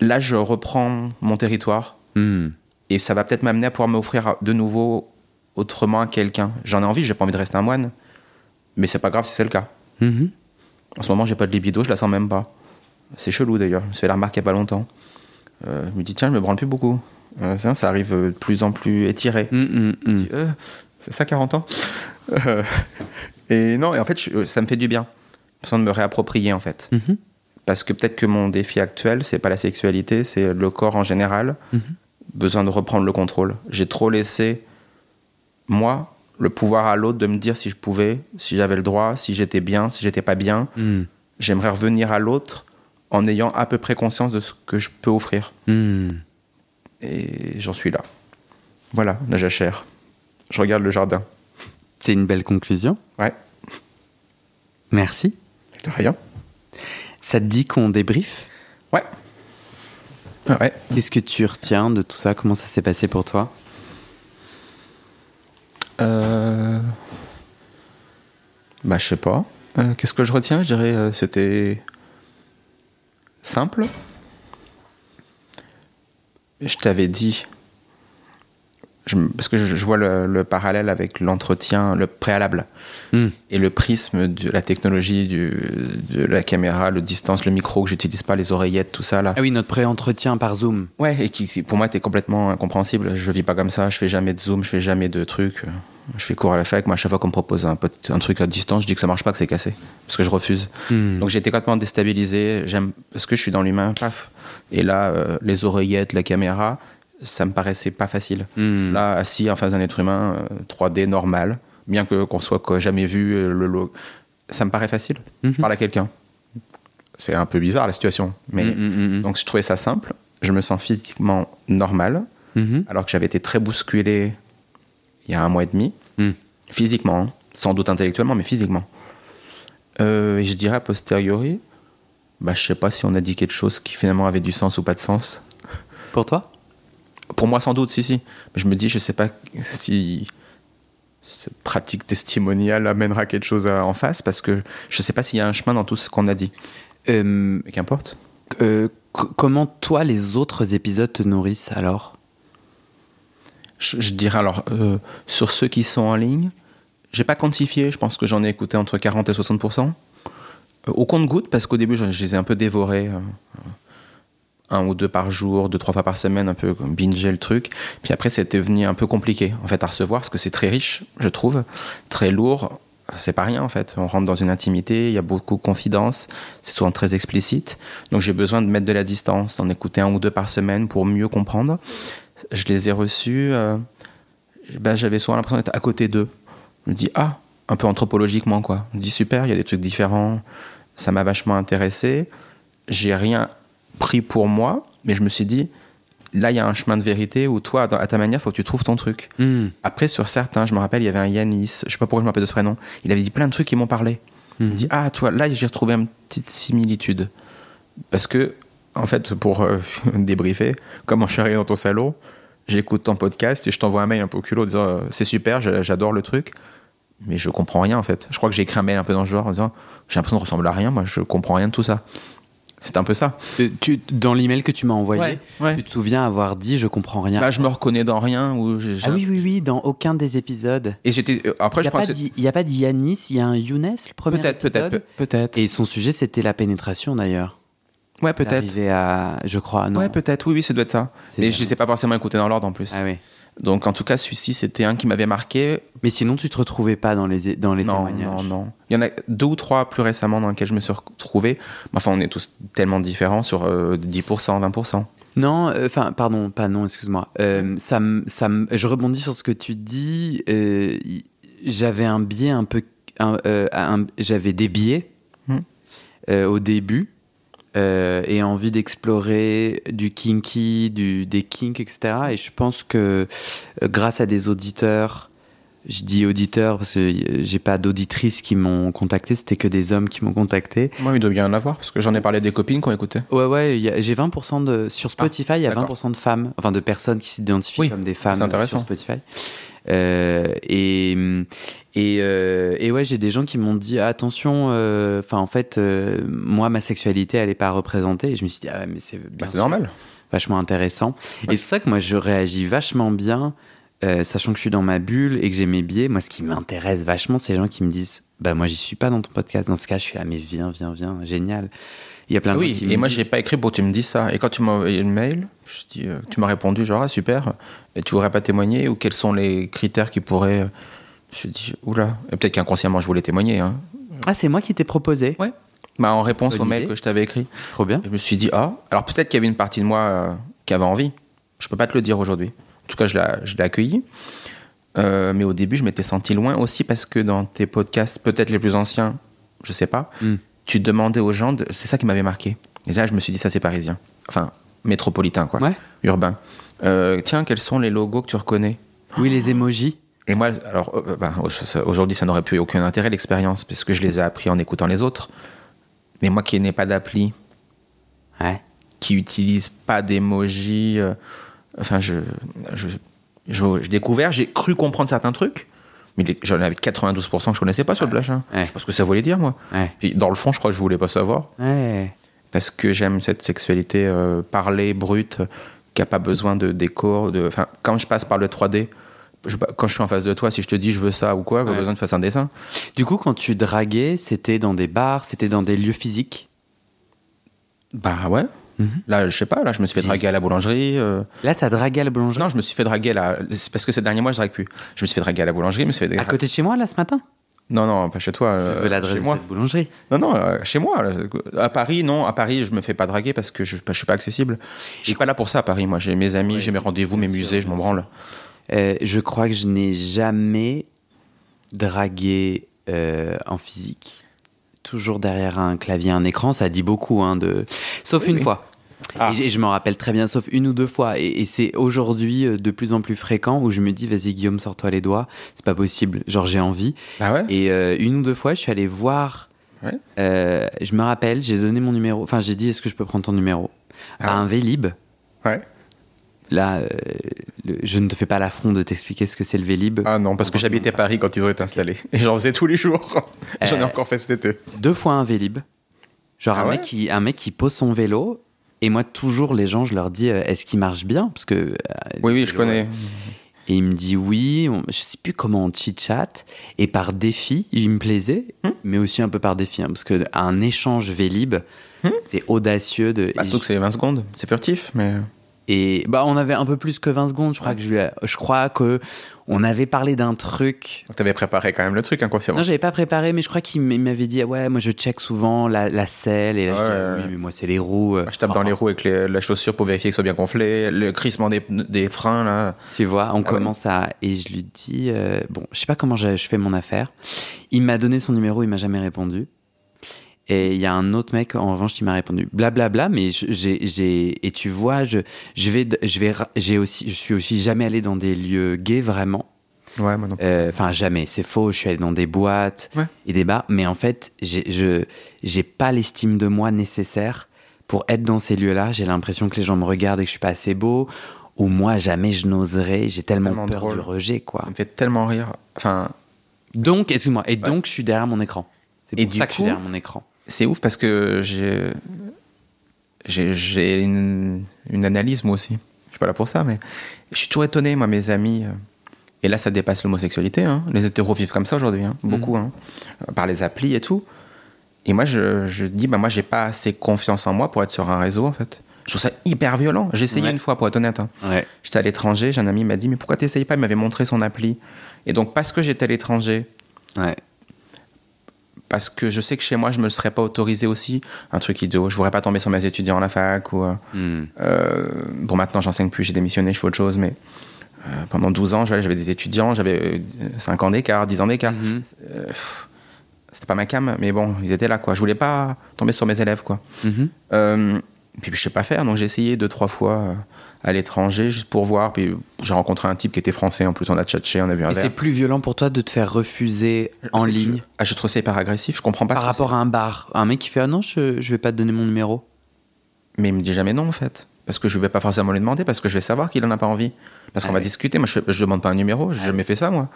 là, je reprends mon territoire. Hmm. Et ça va peut-être m'amener à pouvoir m'offrir de nouveau autrement à quelqu'un. J'en ai envie, j'ai pas envie de rester un moine. Mais c'est pas grave si c'est le cas. Mhm. En ce moment, j'ai pas de libido, je la sens même pas. C'est chelou d'ailleurs, je me suis fait la remarque il y a pas longtemps. Euh, je me dis, tiens, je me branle plus beaucoup. Euh, ça, ça arrive de plus en plus étiré. Je hmm. dis, Euh, c'est ça 40 ans <laughs> Et non, et en fait, je- ça me fait du bien. Besoin de me réapproprier en fait. Mhm. Parce que peut-être que mon défi actuel, c'est pas la sexualité, c'est le corps en général. Mhm. Besoin de reprendre le contrôle. J'ai trop laissé, moi, le pouvoir à l'autre de me dire si je pouvais, si j'avais le droit, si j'étais bien, si j'étais pas bien. J'aimerais revenir à l'autre en ayant à peu près conscience de ce que je peux offrir. Hmm. Et j'en suis là. Voilà, la jachère. Je regarde le jardin. C'est une belle conclusion. Ouais, Merci. de rien. Ça te dit qu'on débrief Ouais. Ouais. Qu'est-ce que tu retiens de tout ça? Comment ça s'est passé pour toi? Euh... Bah, je sais pas. Euh, Qu'est-ce que je retiens? Je dirais euh, c'était simple. Je t'avais dit, je parce que je, je vois le, le parallèle avec l'entretien, le préalable, Hmm. et le prisme de la technologie, du, de la caméra, le distance, le micro que j'utilise pas, les oreillettes, tout ça là. Ah oui, notre pré-entretien par Zoom. Ouais, et qui qui, pour moi était complètement incompréhensible. Je vis pas comme ça, je fais jamais de zoom, je fais jamais de trucs. Je fais cours à la fac, moi à chaque fois qu'on me propose un, truc à distance, je dis que ça marche pas, que c'est cassé. Parce que je refuse. Hmm. Donc j'ai été complètement déstabilisé, j'aime parce que je suis dans l'humain, paf. Et là, euh, les oreillettes, la caméra, ça me paraissait pas facile. Hmm. Là, assis en face d'un être humain, euh, 3D normal, bien que qu'on soit quoi, jamais vu euh, le logo, ça me paraît facile. Mhm. Je parle à quelqu'un. C'est un peu bizarre la situation, mais hmm. donc je trouvais ça simple. Je me sens physiquement normal, Mhm. alors que j'avais été très bousculé il y a un mois et demi. Hmm. Physiquement, hein. sans doute intellectuellement, mais physiquement. Euh, et je dirais a posteriori, bah, je sais pas si on a dit quelque chose qui finalement avait du sens ou pas de sens. Pour toi? Pour moi, sans doute, si, si. Mais je me dis, je sais pas si cette pratique testimoniale amènera quelque chose à- en face, parce que je sais pas s'il y a un chemin dans tout ce qu'on a dit. Euh, Mais qu'importe. euh, co- Comment toi, les autres épisodes te nourrissent alors? Je, dirais alors, euh, sur ceux qui sont en ligne, j'ai pas quantifié, je pense que j'en ai écouté entre 40 et 60% Euh, Au compte-goutte, parce qu'au début, je, je les ai un peu dévorés. euh, un ou deux par jour, deux, trois fois par semaine, un peu comme binger le truc. Puis après, c'était devenu un peu compliqué, en fait, à recevoir, parce que c'est très riche, je trouve, très lourd. C'est pas rien, en fait. On rentre dans une intimité, il y a beaucoup de confidences, c'est souvent très explicite. Donc j'ai besoin de mettre de la distance, d'en écouter un ou deux par semaine pour mieux comprendre. Je les ai reçus, euh, ben, j'avais souvent l'impression d'être à côté d'eux. Je me dis, ah, un peu anthropologiquement, quoi. Je me dis, super, il y a des trucs différents, ça m'a vachement intéressé. J'ai rien pris pour moi, mais je me suis dit, là, il y a un chemin de vérité où toi, à ta manière, il faut que tu trouves ton truc. Hmm. Après, sur certains, je me rappelle, il y avait un Yanis, je sais pas pourquoi je me rappelle de ce prénom, il avait dit plein de trucs qui m'ont parlé. Il me Mhm. dit, ah, toi, là, j'ai retrouvé une petite similitude. Parce que, en fait, pour euh, <laughs> débriefer, comme je suis arrivé dans ton salon, j'écoute ton podcast et je t'envoie un mail un peu au culot en disant, euh, c'est super, j'a- j'adore le truc. mais je comprends rien en fait. Je crois que j'ai écrit un mail un peu dans le genre en disant j'ai l'impression de ressembler à rien, moi je comprends rien de tout ça. C'est un peu ça. Euh, tu, dans l'email que tu m'as envoyé, Ouais, ouais. tu te souviens avoir dit je comprends rien. Bah, je me reconnais dans rien. Ou ah oui, oui, oui, dans aucun des épisodes. Et j'étais. euh, Après, Il je n'y a, pas a d'Yanis, il y a un Younes, le premier Peut-être, peut-être, peut-être. Et son sujet, c'était la pénétration d'ailleurs. Ouais, peut-être. À, je crois, non. Ouais, peut-être. Oui, oui, ça doit être ça. Mais je les ai pas forcément écoutés dans l'ordre en plus. Ah oui. Donc, en tout cas, celui-ci, c'était un qui m'avait marqué. Mais sinon, tu te retrouvais pas dans les, dans les non, témoignages. non, non. Il y en a deux ou trois plus récemment dans lesquels je me suis retrouvé. Enfin, on est tous tellement différents sur euh, 10%, 20%. Non, euh, enfin, pardon, pas non, excuse-moi. Euh, ça, ça, je rebondis sur ce que tu dis. euh, j'avais un biais un peu, un- un- j'avais des biais Hmm. au début euh, et envie d'explorer du kinky, du, des kinks, etc. Et je pense que euh, grâce à des auditeurs. Je dis auditeurs parce que euh, j'ai pas d'auditrices qui m'ont contacté, c'était que des hommes qui m'ont contacté. Moi, il doit bien en avoir, parce que j'en ai parlé à des copines qui ont écouté. Ouais, ouais, j'ai 20% de. Sur Spotify, il y a d'accord. 20% de femmes, enfin de personnes qui s'identifient Oui, comme des femmes sur Spotify. Euh, et, et, euh, et ouais, j'ai des gens qui m'ont dit ah, attention, euh, enfin en fait, euh, moi ma sexualité elle est pas représentée. Et je me suis dit ah ouais, mais c'est bien Bah, c'est normal. vachement intéressant. Ouais. Et c'est ça que moi je réagis vachement bien, sachant que je suis dans ma bulle et que j'ai mes biais. Moi, ce qui m'intéresse vachement, c'est les gens qui me disent bah moi j'y suis pas dans ton podcast. Dans ce cas, je suis là mais viens, viens, viens, génial. Il y a plein de gens Oui, qui et moi, disent- j'ai pas écrit pour que tu me dises ça. Et quand tu m'as envoyé le mail, je dis, tu m'as répondu genre, ah, super, et tu voudrais pas témoigner Ou quels sont les critères qui pourraient. Je me suis dit, oula, et peut-être qu'inconsciemment, je voulais témoigner. Hein. Ah, c'est moi qui t'ai proposé. Ouais. Bah, en réponse Bonne au mail que je t'avais écrit. Trop bien. Je me suis dit, ah, alors peut-être qu'il y avait une partie de moi euh, qui avait envie. Je peux pas te le dire aujourd'hui. En tout cas, je l'ai je l'ai accueilli. Euh, mais au début, je m'étais senti loin aussi parce que dans tes podcasts, peut-être les plus anciens, je sais pas, Mm. tu demandais aux gens, de... c'est ça qui m'avait marqué. Et là, je me suis dit, ça c'est parisien. Enfin, métropolitain, quoi. Ouais. Urbain. Euh, tiens, quels sont les logos que tu reconnais? Oui, les emojis. Et moi, alors, euh, bah, aujourd'hui, ça n'aurait plus aucun intérêt l'expérience, puisque je les ai appris en écoutant les autres. Mais moi qui n'ai pas d'appli, Ouais. qui utilise pas d'emoji. euh, enfin, je, je, je- j'ai découvert, j'ai cru comprendre certains trucs, mais j'en avais 92% que je connaissais pas sur le Blash. hein. Ouais. Je sais pas ce que ça voulait dire, moi. Ouais. Puis, dans le fond, je crois que je voulais pas savoir, parce que j'aime cette sexualité euh, parlée, brute, qui a pas besoin de décor. De, enfin, quand je passe par le 3D, je- quand je suis en face de toi, si je te dis je veux ça ou quoi, pas Ouais. besoin de faire un dessin. Du coup, quand tu draguais, c'était dans des bars, c'était dans des lieux physiques? Bah ouais. Mhm. Là, je sais pas, là, je me suis fait draguer à la boulangerie. euh, Là, t'as dragué à la boulangerie? Non, je me suis fait draguer à la. c'est parce que ces derniers mois, je drague plus. Je me suis fait draguer à la boulangerie, je me suis fait. À côté de chez moi, là, ce matin? Non, non, pas chez toi. Je euh, veux l'adresse chez de moi. cette boulangerie. Non, non, euh, chez moi. là. À Paris, non. À Paris, je me fais pas draguer parce que je, je suis pas accessible. Je suis pas là pour ça à Paris. Moi, j'ai mes amis, Ouais, j'ai mes rendez-vous, mes musées, je m'en branle. Euh, je crois que je n'ai jamais dragué euh, en physique. Toujours derrière un clavier, un écran, ça dit beaucoup. Hein, de... Sauf Oui, une oui. fois. Ah. Et, je m'en rappelle très bien, sauf une ou deux fois. Et, et c'est aujourd'hui euh, de plus en plus fréquent où je me dis, vas-y Guillaume, sors-toi les doigts. C'est pas possible. Genre, j'ai envie. Ah ouais? Et euh, une ou deux fois, je suis allé voir. Ouais. euh, je me rappelle, j'ai donné mon numéro. Enfin, j'ai dit, est-ce que je peux prendre ton numéro? Ah À un Vélib. Ouais. Là, euh, le- je ne te fais pas l'affront de t'expliquer ce que c'est le Vélib. Ah non, parce que j'habitais Paris quand ils ont été installés. Et j'en faisais tous les jours. <laughs> J'en ai Euh, encore fait cet été. Deux fois un Vélib. Genre Ah un, ouais mec qui, un mec qui pose son vélo. Et moi, toujours, les gens, je leur dis, euh, est-ce qu'il marche bien? Parce que. Oui, oui, je connais. Et il me dit oui, on- je sais plus comment on chit-chat. Et par défi, il me plaisait, Hmm. mais aussi un peu par défi. hein, parce qu'un échange Vélib, Hmm. c'est audacieux. De, Bah, surtout que c'est 20 secondes. C'est furtif, mais. Et bah, on avait un peu plus que 20 secondes. Je crois que je, lui ai- je crois que on avait parlé d'un truc. Donc t'avais préparé quand même le truc inconsciemment. Non, j'avais pas préparé, mais je crois qu'il m'avait dit ah ouais, moi je check souvent la, la selle et là je Ouais, dis ah oui, mais moi c'est les roues. Je tape dans les roues avec les- la chaussure pour vérifier que ce soit bien gonflé, le crissement des, des freins là. Tu vois, on Ah ouais. commence à et je lui dis euh, bon, je sais pas comment je, je fais mon affaire. Il m'a donné son numéro, il m'a jamais répondu. Et il y a un autre mec en revanche qui m'a répondu blablabla, mais je- j'ai j'ai et tu vois, je je vais je vais aussi je suis aussi jamais allé dans des lieux gays vraiment. Ouais, moi non. Euh, Enfin, jamais, c'est faux. Je suis allé dans des boîtes Ouais. et des bars, mais en fait, j'ai- je j'ai pas l'estime de moi nécessaire pour être dans ces lieux-là. J'ai l'impression que les gens me regardent et que je suis pas assez beau. Ou moi, jamais je n'oserais. J'ai tellement, tellement peur drôle. du rejet, quoi. Ça me fait tellement rire. Enfin, Donc, excuse-moi, et donc je suis derrière mon écran. C'est Et pour du ça que je suis coup- derrière mon écran. C'est ouf parce que j'ai une, une analyse moi aussi. Je suis pas là pour ça, mais je suis toujours étonné, moi, mes amis. euh, Et là, ça dépasse l'homosexualité. hein. Les hétéros vivent comme ça aujourd'hui, hein, beaucoup, hein, par les applis et tout. Et moi, je, je dis, bah, moi, j'ai pas assez confiance en moi pour être sur un réseau, en fait. Je trouve ça hyper violent. J'ai essayé Ouais. une fois, pour être honnête. hein. Ouais. J'étais à l'étranger, j'ai un ami qui m'a dit, mais pourquoi t'essayes pas Il m'avait montré son appli. Et donc, parce que j'étais à l'étranger, Ouais. Parce que je sais que chez moi, je me le serais pas autorisé aussi. Un truc idiot, je voudrais pas tomber sur mes étudiants à la fac. Ou, euh, Hmm. euh, bon, maintenant, j'enseigne plus, j'ai démissionné, je fais autre chose, mais euh, pendant 12 ans, j'avais des étudiants, j'avais 5 ans d'écart, 10 ans d'écart. Euh, pff, C'était pas ma cam, mais bon, ils étaient là, quoi. Je voulais pas tomber sur mes élèves, quoi. Euh, puis je sais pas faire, donc j'ai essayé deux, trois fois à l'étranger, juste pour voir. Puis j'ai rencontré un type qui était français, en plus, on a tchatché, on a vu un Et c'est plus violent pour toi de te faire refuser en ligne Je, ah, je trouve ça hyper agressif, je comprends pas par ce que rapport à un bar Un mec qui fait Ah non, je, je vais pas te donner mon numéro. Mais il me dit jamais non, en fait. Parce que je vais pas forcément lui demander, parce que je vais savoir qu'il en a pas envie. Parce qu'on Ah va discuter. Moi, je, je demande pas un numéro, j'ai jamais fait ça, moi.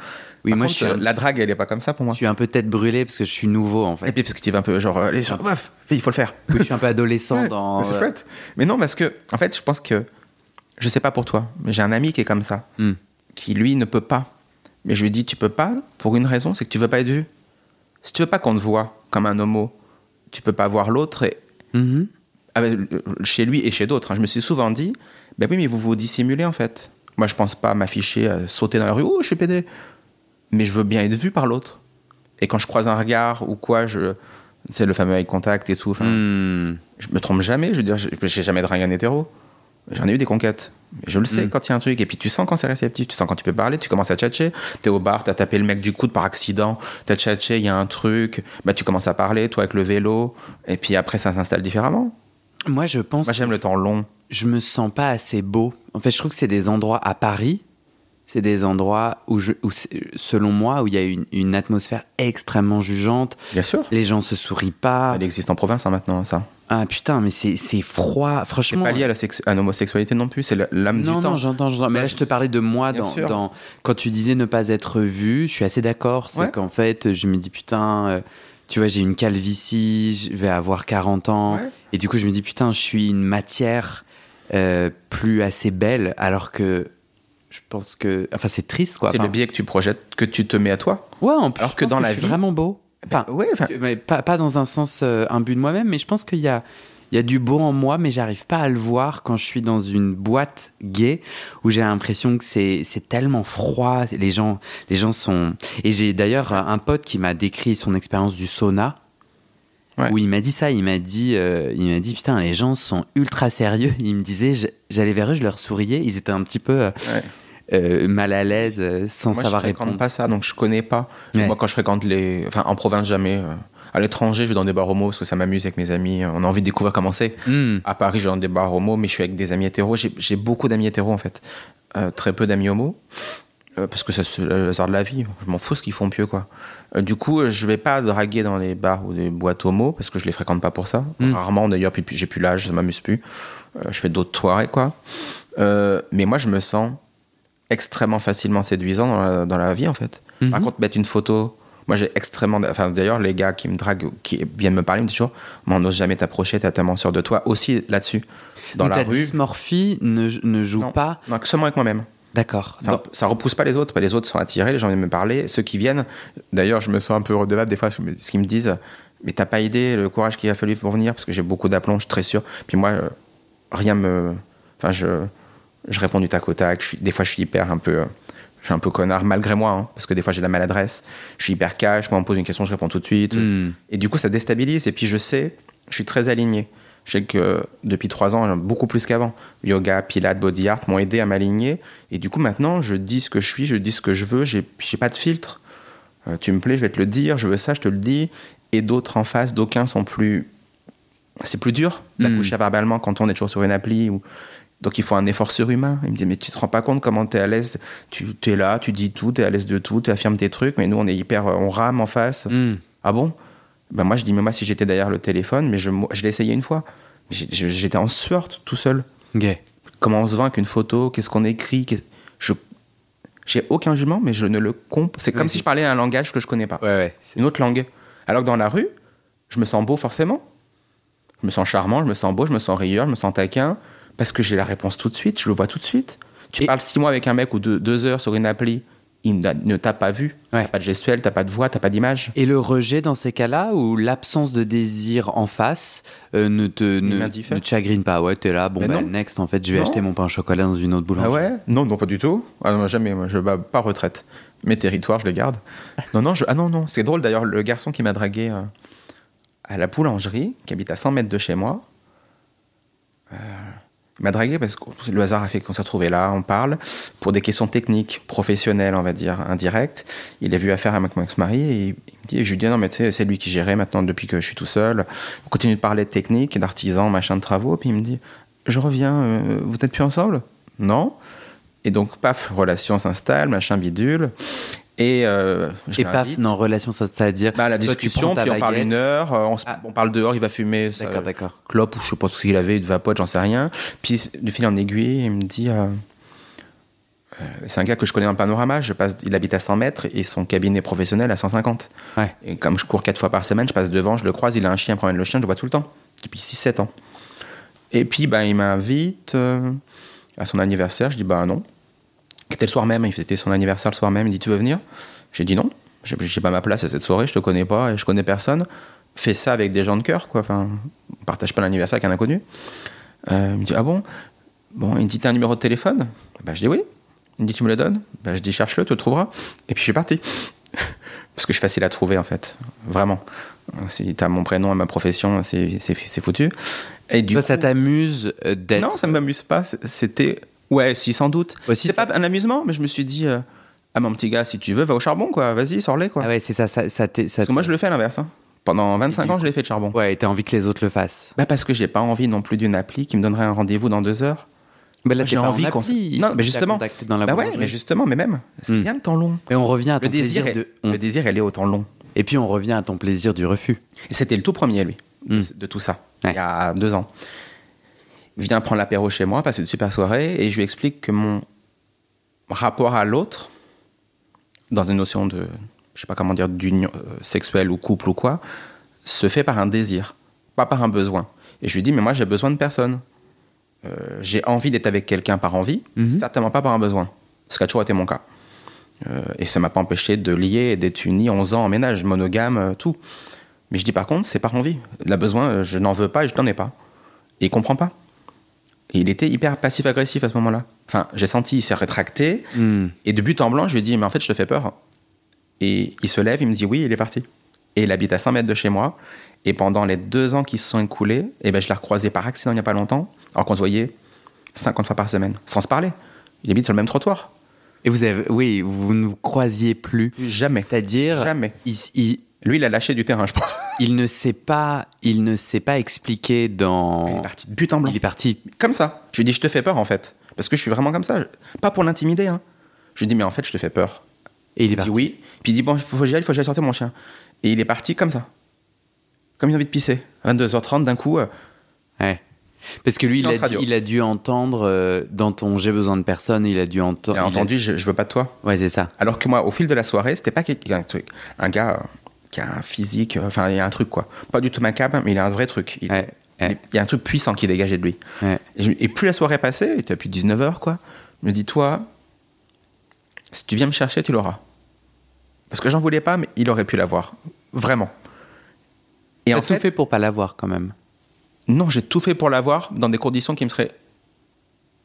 Oui, Par moi contre, je suis, un, La drague, elle est pas comme ça pour moi. je suis un peu tête brûlée parce que je suis nouveau en Et fait. puis, parce que tu vas un peu genre, allez, genre, meuf, fais, il faut le faire. Oui, je suis un peu adolescent dans. mais c'est euh, chouette. Mais non, parce que, en fait, je pense que, je sais pas pour toi, mais j'ai un ami qui est comme ça, Hmm. qui lui ne peut pas. Mais je lui dis, tu peux pas pour une raison, c'est que tu veux pas être vu. Si tu veux pas qu'on te voit comme un homo, tu peux pas voir l'autre et Mhm. avec- euh, chez lui et chez d'autres. hein. Je me suis souvent dit, ben oui, mais vous vous dissimulez en fait. Moi, je pense pas m'afficher, euh, sauter dans la rue, oh, je suis pédé. Mais je veux bien être vu par l'autre. Et quand je croise un regard ou quoi, je, c'est le fameux eye contact et tout. enfin, Hmm. Je me trompe jamais. Je veux dire, j'ai jamais dragué un hétéro. J'en ai eu des conquêtes. Je le sais Mm. quand il y a un truc. Et puis tu sens quand c'est réceptif. Tu sens quand tu peux parler. Tu commences à tchatcher. T'es au bar, t'as tapé le mec du coude par accident. T'as tchatché, il y a un truc. Bah, tu commences à parler, toi, avec le vélo. Et puis après, ça s'installe différemment. Moi je pense. Moi, j'aime le temps long. je me sens pas assez beau. En fait, je trouve que c'est des endroits à Paris, c'est des endroits où, je, où selon moi, où il y a une, une atmosphère extrêmement jugeante. Bien sûr. Les gens se sourient pas. Elle existe en province hein, maintenant, ça. Ah putain, mais c'est c'est froid. C'est Franchement. pas lié à à l'homosexualité non plus. C'est l'âme Non, du temps. non, j'entends, j'entends. Mais là, je te parlais de moi dans, quand tu disais ne pas être vu. Je suis assez d'accord. C'est Ouais. qu'en fait, je me dis putain, euh, tu vois, j'ai une calvitie, je vais avoir 40 ans. Ouais. Et du coup, je me dis putain, je suis une matière euh, plus assez belle, alors que je pense que. Enfin, c'est triste, quoi. C'est Enfin, le biais que tu projettes, que tu te mets à toi. Ouais, en plus, Alors je que pense dans la je suis vie- vraiment beau. Enfin, Ouais, enfin, mais pas, pas dans un sens euh, imbu de moi-même, mais je pense qu'il y a, il y a du beau en moi, mais j'arrive pas à le voir quand je suis dans une boîte gay où j'ai l'impression que c'est, c'est tellement froid. Les gens, les gens sont. Et j'ai d'ailleurs un pote qui m'a décrit son expérience du sauna. Ouais. Où il m'a dit ça, il m'a dit, euh, il m'a dit putain, les gens sont ultra sérieux. <laughs> Il me disait, j'allais vers eux, je leur souriais, ils étaient un petit peu euh, Ouais. Euh, mal à l'aise, euh, sans Moi, savoir je fréquente répondre. pas ça, donc je connais pas. Ouais. Moi, quand je fréquente les. Enfin, en province, jamais. euh, À l'étranger, je vais dans des bars homo parce que ça m'amuse avec mes amis. On a envie de découvrir comment c'est. Hmm. À Paris, je vais dans des bars homo, mais je suis avec des amis hétéros. J'ai- beaucoup d'amis hétéros, en fait. Euh, très peu d'amis homo. Parce que c'est le hasard de la vie. Je m'en fous ce qu'ils font pieux, quoi. Du coup, je vais pas draguer dans les bars ou des boîtes homo parce que je les fréquente pas pour ça. Mm. Rarement, d'ailleurs, puis j'ai plus l'âge, ça m'amuse plus. Je fais d'autres soirées, quoi. Euh, mais moi, je me sens extrêmement facilement séduisant dans la, dans la vie, en fait. Par Mhm. contre, mettre une photo. Moi, j'ai extrêmement. Enfin, d'ailleurs, les gars qui me draguent, qui viennent me parler, me disent toujours Mais on n'ose jamais t'approcher, t'as tellement sûr de toi. Aussi là-dessus. Dans Donc la ta rue. dysmorphie ne, ne joue Non. pas. Non, seulement avec moi-même. D'accord. Ça, ça repousse pas les autres. Les autres sont attirés, les gens viennent me parler. Ceux qui viennent, d'ailleurs, je me sens un peu redevable des fois, je ce qu'ils me disent. Mais t'as pas idée le courage qu'il a fallu pour venir, parce que j'ai beaucoup d'aplomb, je suis très sûr. Puis moi, euh, rien me. Enfin, je, je réponds du tac au tac. Je suis, des fois, je suis hyper un peu. Je suis un peu connard, malgré moi, hein, parce que des fois, j'ai la maladresse. Je suis hyper cash. Moi, on me pose une question, je réponds tout de suite. Hmm. Et du coup, ça déstabilise. Et puis, je sais, je suis très aligné. Je sais que depuis trois ans, beaucoup plus qu'avant, yoga, pilates, body art m'ont aidé à m'aligner. Et du coup, maintenant, je dis ce que je suis, je dis ce que je veux. J'ai pas de filtre. Euh, tu me plais, je vais te le dire. Je veux ça, je te le dis. Et d'autres en face, d'aucuns sont plus. C'est plus dur d'accoucher verbalement quand on est toujours sur une appli. Ou... Donc il faut un effort surhumain. Il me dit, mais tu te rends pas compte comment tu es à l'aise? Tu es là, tu dis tout, tu es à l'aise de tout, tu affirmes tes trucs. Mais nous, on est hyper. euh, On rame en face. Hmm. Ah bon? Ben Moi, je dis, mais moi, si j'étais derrière le téléphone, mais je, je l'ai essayé une fois. J'étais en sueur tout seul. Comment on se vend avec une photo? Qu'est-ce qu'on écrit? Je, J'ai aucun jugement, mais je ne le comprends. C'est comme si je parlais un langage que je connais pas. Ouais, ouais. c'est- Une autre langue. Alors que dans la rue, je me sens beau forcément. Je me sens charmant, je me sens beau, je me sens rieur, je me sens taquin. Parce que j'ai la réponse tout de suite, je le vois tout de suite. Tu Et- parles six mois avec un mec ou deux, deux heures sur une appli, il ne t'a pas vu. Ouais. T'as pas de gestuelle, t'as pas de voix, t'as pas d'image. Et le rejet dans ces cas-là, ou l'absence de désir en face, euh, ne te ne, ne te chagrine pas. Ouais, t'es là, bon, bah, non. next, en fait, je vais Non. acheter mon pain au chocolat dans une autre boulangerie. Ah ouais? Non, non, pas du tout. Ah non, jamais, moi, je bats pas retraite. Mes territoires, je les garde. <laughs> Non, non, je... ah non, non, c'est drôle d'ailleurs, le garçon qui m'a dragué euh, à la boulangerie, qui habite à 100 mètres de chez moi, euh, il m'a dragué parce que le hasard a fait qu'on s'est retrouvés là, on parle, pour des questions techniques, professionnelles, on va dire, indirectes. Il a vu affaire avec mon ex-mari et il me dit, je lui dis, non, mais tu sais, c'est lui qui gérait maintenant depuis que je suis tout seul. On continue de parler de technique, d'artisans, machin de travaux, puis il me dit, je reviens, euh, vous n'êtes plus ensemble? Non. Et donc, paf, relation s'installe, machin bidule. Et, euh, je Et paf, non, relation, ça- c'est-à-dire. Bah, la toi, discussion, puis on parle une heure, euh, on, Ah. on parle dehors, il va fumer D'accord, d'accord. clope ou je sais pas ce qu'il avait, de vapote, j'en sais rien. Puis de fil en aiguille, il me dit euh, euh, c'est un gars que je connais dans le panorama, je passe, il habite à 100 mètres et son cabinet professionnel à 150. Ouais. Et comme je cours quatre fois par semaine, je passe devant, je le croise, il a un chien, il promène le chien, je le vois tout le temps, depuis 6-7 ans. Et puis ben, il m'invite à son anniversaire, je dis bah non. C'était le soir même, il fêtait son anniversaire le soir même, il dit tu veux venir? J'ai dit non, j'ai j'ai pas ma place à cette soirée, je te connais pas et je connais personne. Fais ça avec des gens de cœur, quoi. Enfin, partage pas l'anniversaire avec un inconnu. Euh, il me dit ah bon? Bon, il me dit t'as un numéro de téléphone? Bah, Je dis oui. Il me dit tu me le donnes? Bah, Je dis cherche-le, tu le trouveras. Et puis je suis parti. <laughs> Parce que je suis facile à trouver en fait, vraiment. Si t'as mon prénom et ma profession, c'est foutu. Et du Toi, coup- ça t'amuse euh, d'être. non, ça ne m'amuse pas. C'était. Ouais, si, sans doute. C'est ça- pas un amusement, mais je me suis dit. euh, Ah, mon petit gars, si tu veux, va au charbon, quoi. Vas-y, sors-les, quoi. Ah ouais, c'est ça, ça, Parce que moi, je le fais à l'inverse. hein. Pendant 25 du ans, je l'ai fait de charbon. Ouais, et t'as envie que les autres le fassent. Bah, parce que j'ai pas envie non plus d'une appli qui me donnerait un rendez-vous dans deux heures. Mais là, J'ai envie en qu'on Non, mais justement. dans la bah ouais, mais justement, mais même, c'est Hmm. bien le temps long. Et on revient à ton Le désir, plaisir est... de. on- le désir, elle est au temps long. Et puis on revient à ton plaisir du refus. C'était le tout premier, lui, de, Hmm. de tout ça, Ouais. il y a deux ans. Vient prendre l'apéro chez moi, passer une super soirée, et je lui explique que mon rapport à l'autre, dans une notion de, je sais pas comment dire, d'union euh, sexuelle ou couple ou quoi, se fait par un désir, pas par un besoin. Et je lui dis, mais moi j'ai besoin de personne. Euh, j'ai envie d'être avec quelqu'un par envie, Mhm. certainement pas par un besoin. Ce qui a toujours été mon cas. Euh, et ça m'a pas empêché de lier et d'être uni 11 ans en ménage, monogame, tout. Mais je dis par contre, c'est par envie. La besoin, je n'en veux pas et je n'en ai pas. Et il comprend pas. Et il était hyper passif-agressif à ce moment-là. Enfin, j'ai senti, il s'est rétracté. Hmm. Et de but en blanc, je lui ai dit, mais en fait, je te fais peur. Et il se lève, il me dit oui, il est parti. Et il habite à 100 mètres de chez moi. Et pendant les deux ans qui se sont écoulés, eh ben, je l'ai recroisé par accident il n'y a pas longtemps, alors qu'on se voyait 50 fois par semaine, sans se parler. Il habite sur le même trottoir. Et vous avez, oui, vous ne vous croisiez plus. Jamais. C'est-à-dire, Jamais. il, il- Lui, il a lâché du terrain, je pense. <laughs> il ne s'est pas, il ne s'est pas expliqué dans. Il est parti de but en blanc. Il est parti. Comme ça. Je lui dit, je te fais peur, en fait. Parce que je suis vraiment comme ça. Pas pour l'intimider. Hein. Je lui dit, mais en fait, je te fais peur. Et il est Il dit parti. oui. Puis il dit, bon, il faut que j'y aille, il faut que j'aille sortir mon chien. Et il est parti comme ça. Comme il a envie de pisser. 22h30, d'un coup. euh, Ouais. Parce que lui, il a, radio. il a dû entendre euh, dans ton j'ai besoin de personne, il a dû ento- il a entendu, je, je veux pas de toi. Ouais, c'est ça. Alors que moi, au fil de la soirée, c'était pas quelqu'un- un, truc- un gars euh, qui a un physique, euh, enfin, il y a un truc quoi. Pas du tout macabre, mais il a un vrai truc. Il, Ouais, ouais. il- il y a un truc puissant qui dégageait de lui. Ouais. Et, je- et plus la soirée passait, il était depuis 19h quoi, je me dis, toi, si tu viens me chercher, tu l'auras. Parce que j'en voulais pas, mais il aurait pu l'avoir. Vraiment. Et T'as en tout fait, fait pour pas l'avoir quand même. non, j'ai tout fait pour l'avoir dans des conditions qui me seraient.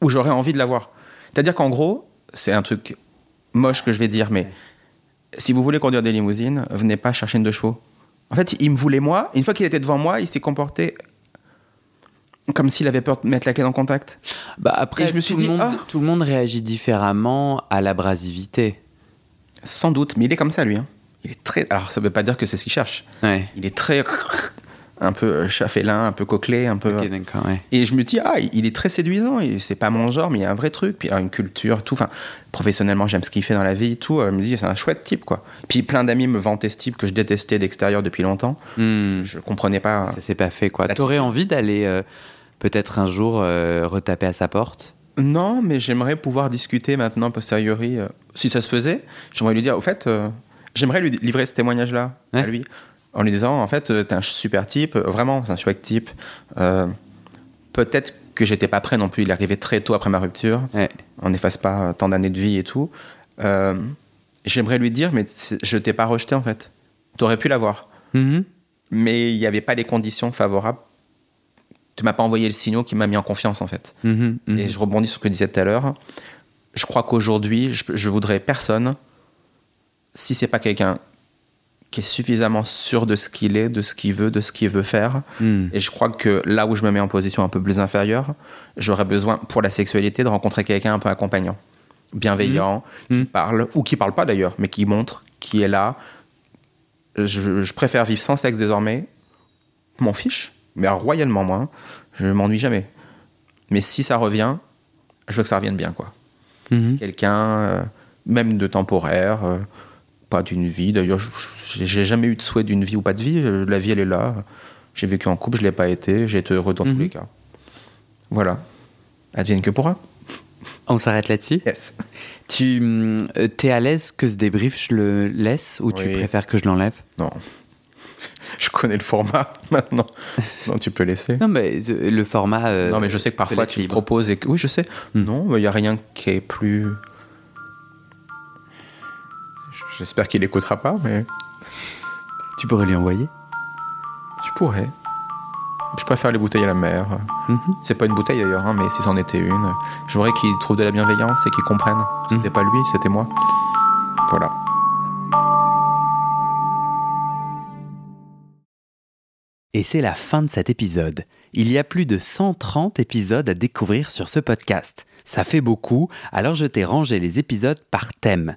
où j'aurais envie de l'avoir. C'est-à-dire qu'en gros, c'est un truc moche que je vais dire, mais si vous voulez conduire des limousines, venez pas chercher une deux chevaux. En fait, il me voulait moi. Une fois qu'il était devant moi, il s'est comporté comme s'il avait peur de mettre la clé dans le contact. Bah après, Et je me suis tout, dit, le monde, ah. tout le monde réagit différemment à l'abrasivité. Sans doute, mais il est comme ça, lui. hein. Il est très. Alors, ça veut pas dire que c'est ce qu'il cherche. Ouais. Il est très. Un peu chat félin, un peu coquelé, un peu. Ouais. Et je me dis, ah, il est très séduisant, c'est pas mon genre, mais il y a un vrai truc, puis il a une culture, tout. Enfin, professionnellement, j'aime ce qu'il fait dans la vie, tout. Euh, Je me dis, c'est un chouette type, quoi. Puis plein d'amis me vantaient ce type que je détestais d'extérieur depuis longtemps. Hmm. Je comprenais pas. Ça s'est pas fait quoi. T'aurais envie d'aller euh, peut-être un jour euh, retaper à sa porte? Non, mais j'aimerais pouvoir discuter maintenant, posteriori, euh, si ça se faisait. J'aimerais lui dire, au fait, euh, j'aimerais lui livrer ce témoignage-là à lui, en lui disant, en fait, euh, t'es un super type, euh, vraiment, c'est un chouette type. Euh, Peut-être que j'étais pas prêt non plus, il est arrivé très tôt après ma rupture. Ouais. On n'efface pas tant d'années de vie et tout. Euh, j'aimerais lui dire, mais je t'ai pas rejeté en fait. T'aurais pu l'avoir. Mhm. Mais il n'y avait pas les conditions favorables. Tu m'as pas envoyé le signal qui m'a mis en confiance en fait. Mhm. Mhm. Et je rebondis sur ce que disais tout à l'heure. Je crois qu'aujourd'hui, je, je voudrais personne, si c'est pas quelqu'un qui est suffisamment sûr de ce qu'il est, de ce qu'il veut, de ce qu'il veut faire. Mhm. Et je crois que là où je me mets en position un peu plus inférieure, j'aurais besoin, pour la sexualité, de rencontrer quelqu'un un peu accompagnant, bienveillant, qui Mhm. parle, ou qui parle pas d'ailleurs, mais qui montre, qui est là. Je, je préfère vivre sans sexe désormais. M'en fiche, mais royalement moi. Je m'ennuie jamais. Mais si ça revient, je veux que ça revienne bien, quoi. Quelqu'un, euh, même de temporaire, euh, pas d'une vie. D'ailleurs, j'ai jamais eu de souhait d'une vie ou pas de vie. Euh, La vie, elle est là. J'ai vécu en couple, je l'ai pas été. J'ai été heureux dans tous Mhm. les cas. Voilà. Advienne que pourra. On s'arrête là-dessus Yes. Tu euh, t'es à l'aise que ce débrief, je le laisse ou tu préfères que je l'enlève? Non. <laughs> Je connais le format <laughs> maintenant. non, tu peux laisser. Non, mais euh, le format. euh, non, mais je sais que parfois tu libre. proposes et que. Oui, je sais. Hmm. Non, il n'y a rien qui est plus. J'espère qu'il écoutera pas, mais Tu pourrais lui envoyer? je pourrais. Je préfère les bouteilles à la mer. Mhm. C'est pas une bouteille d'ailleurs, hein, mais si c'en était une, j'aimerais qu'il trouve de la bienveillance et qu'il comprenne. C'était Mhm. pas lui, c'était moi. Voilà. Et c'est la fin de cet épisode. Il y a plus de 130 épisodes à découvrir sur ce podcast. Ça fait beaucoup, alors je t'ai rangé les épisodes par thème.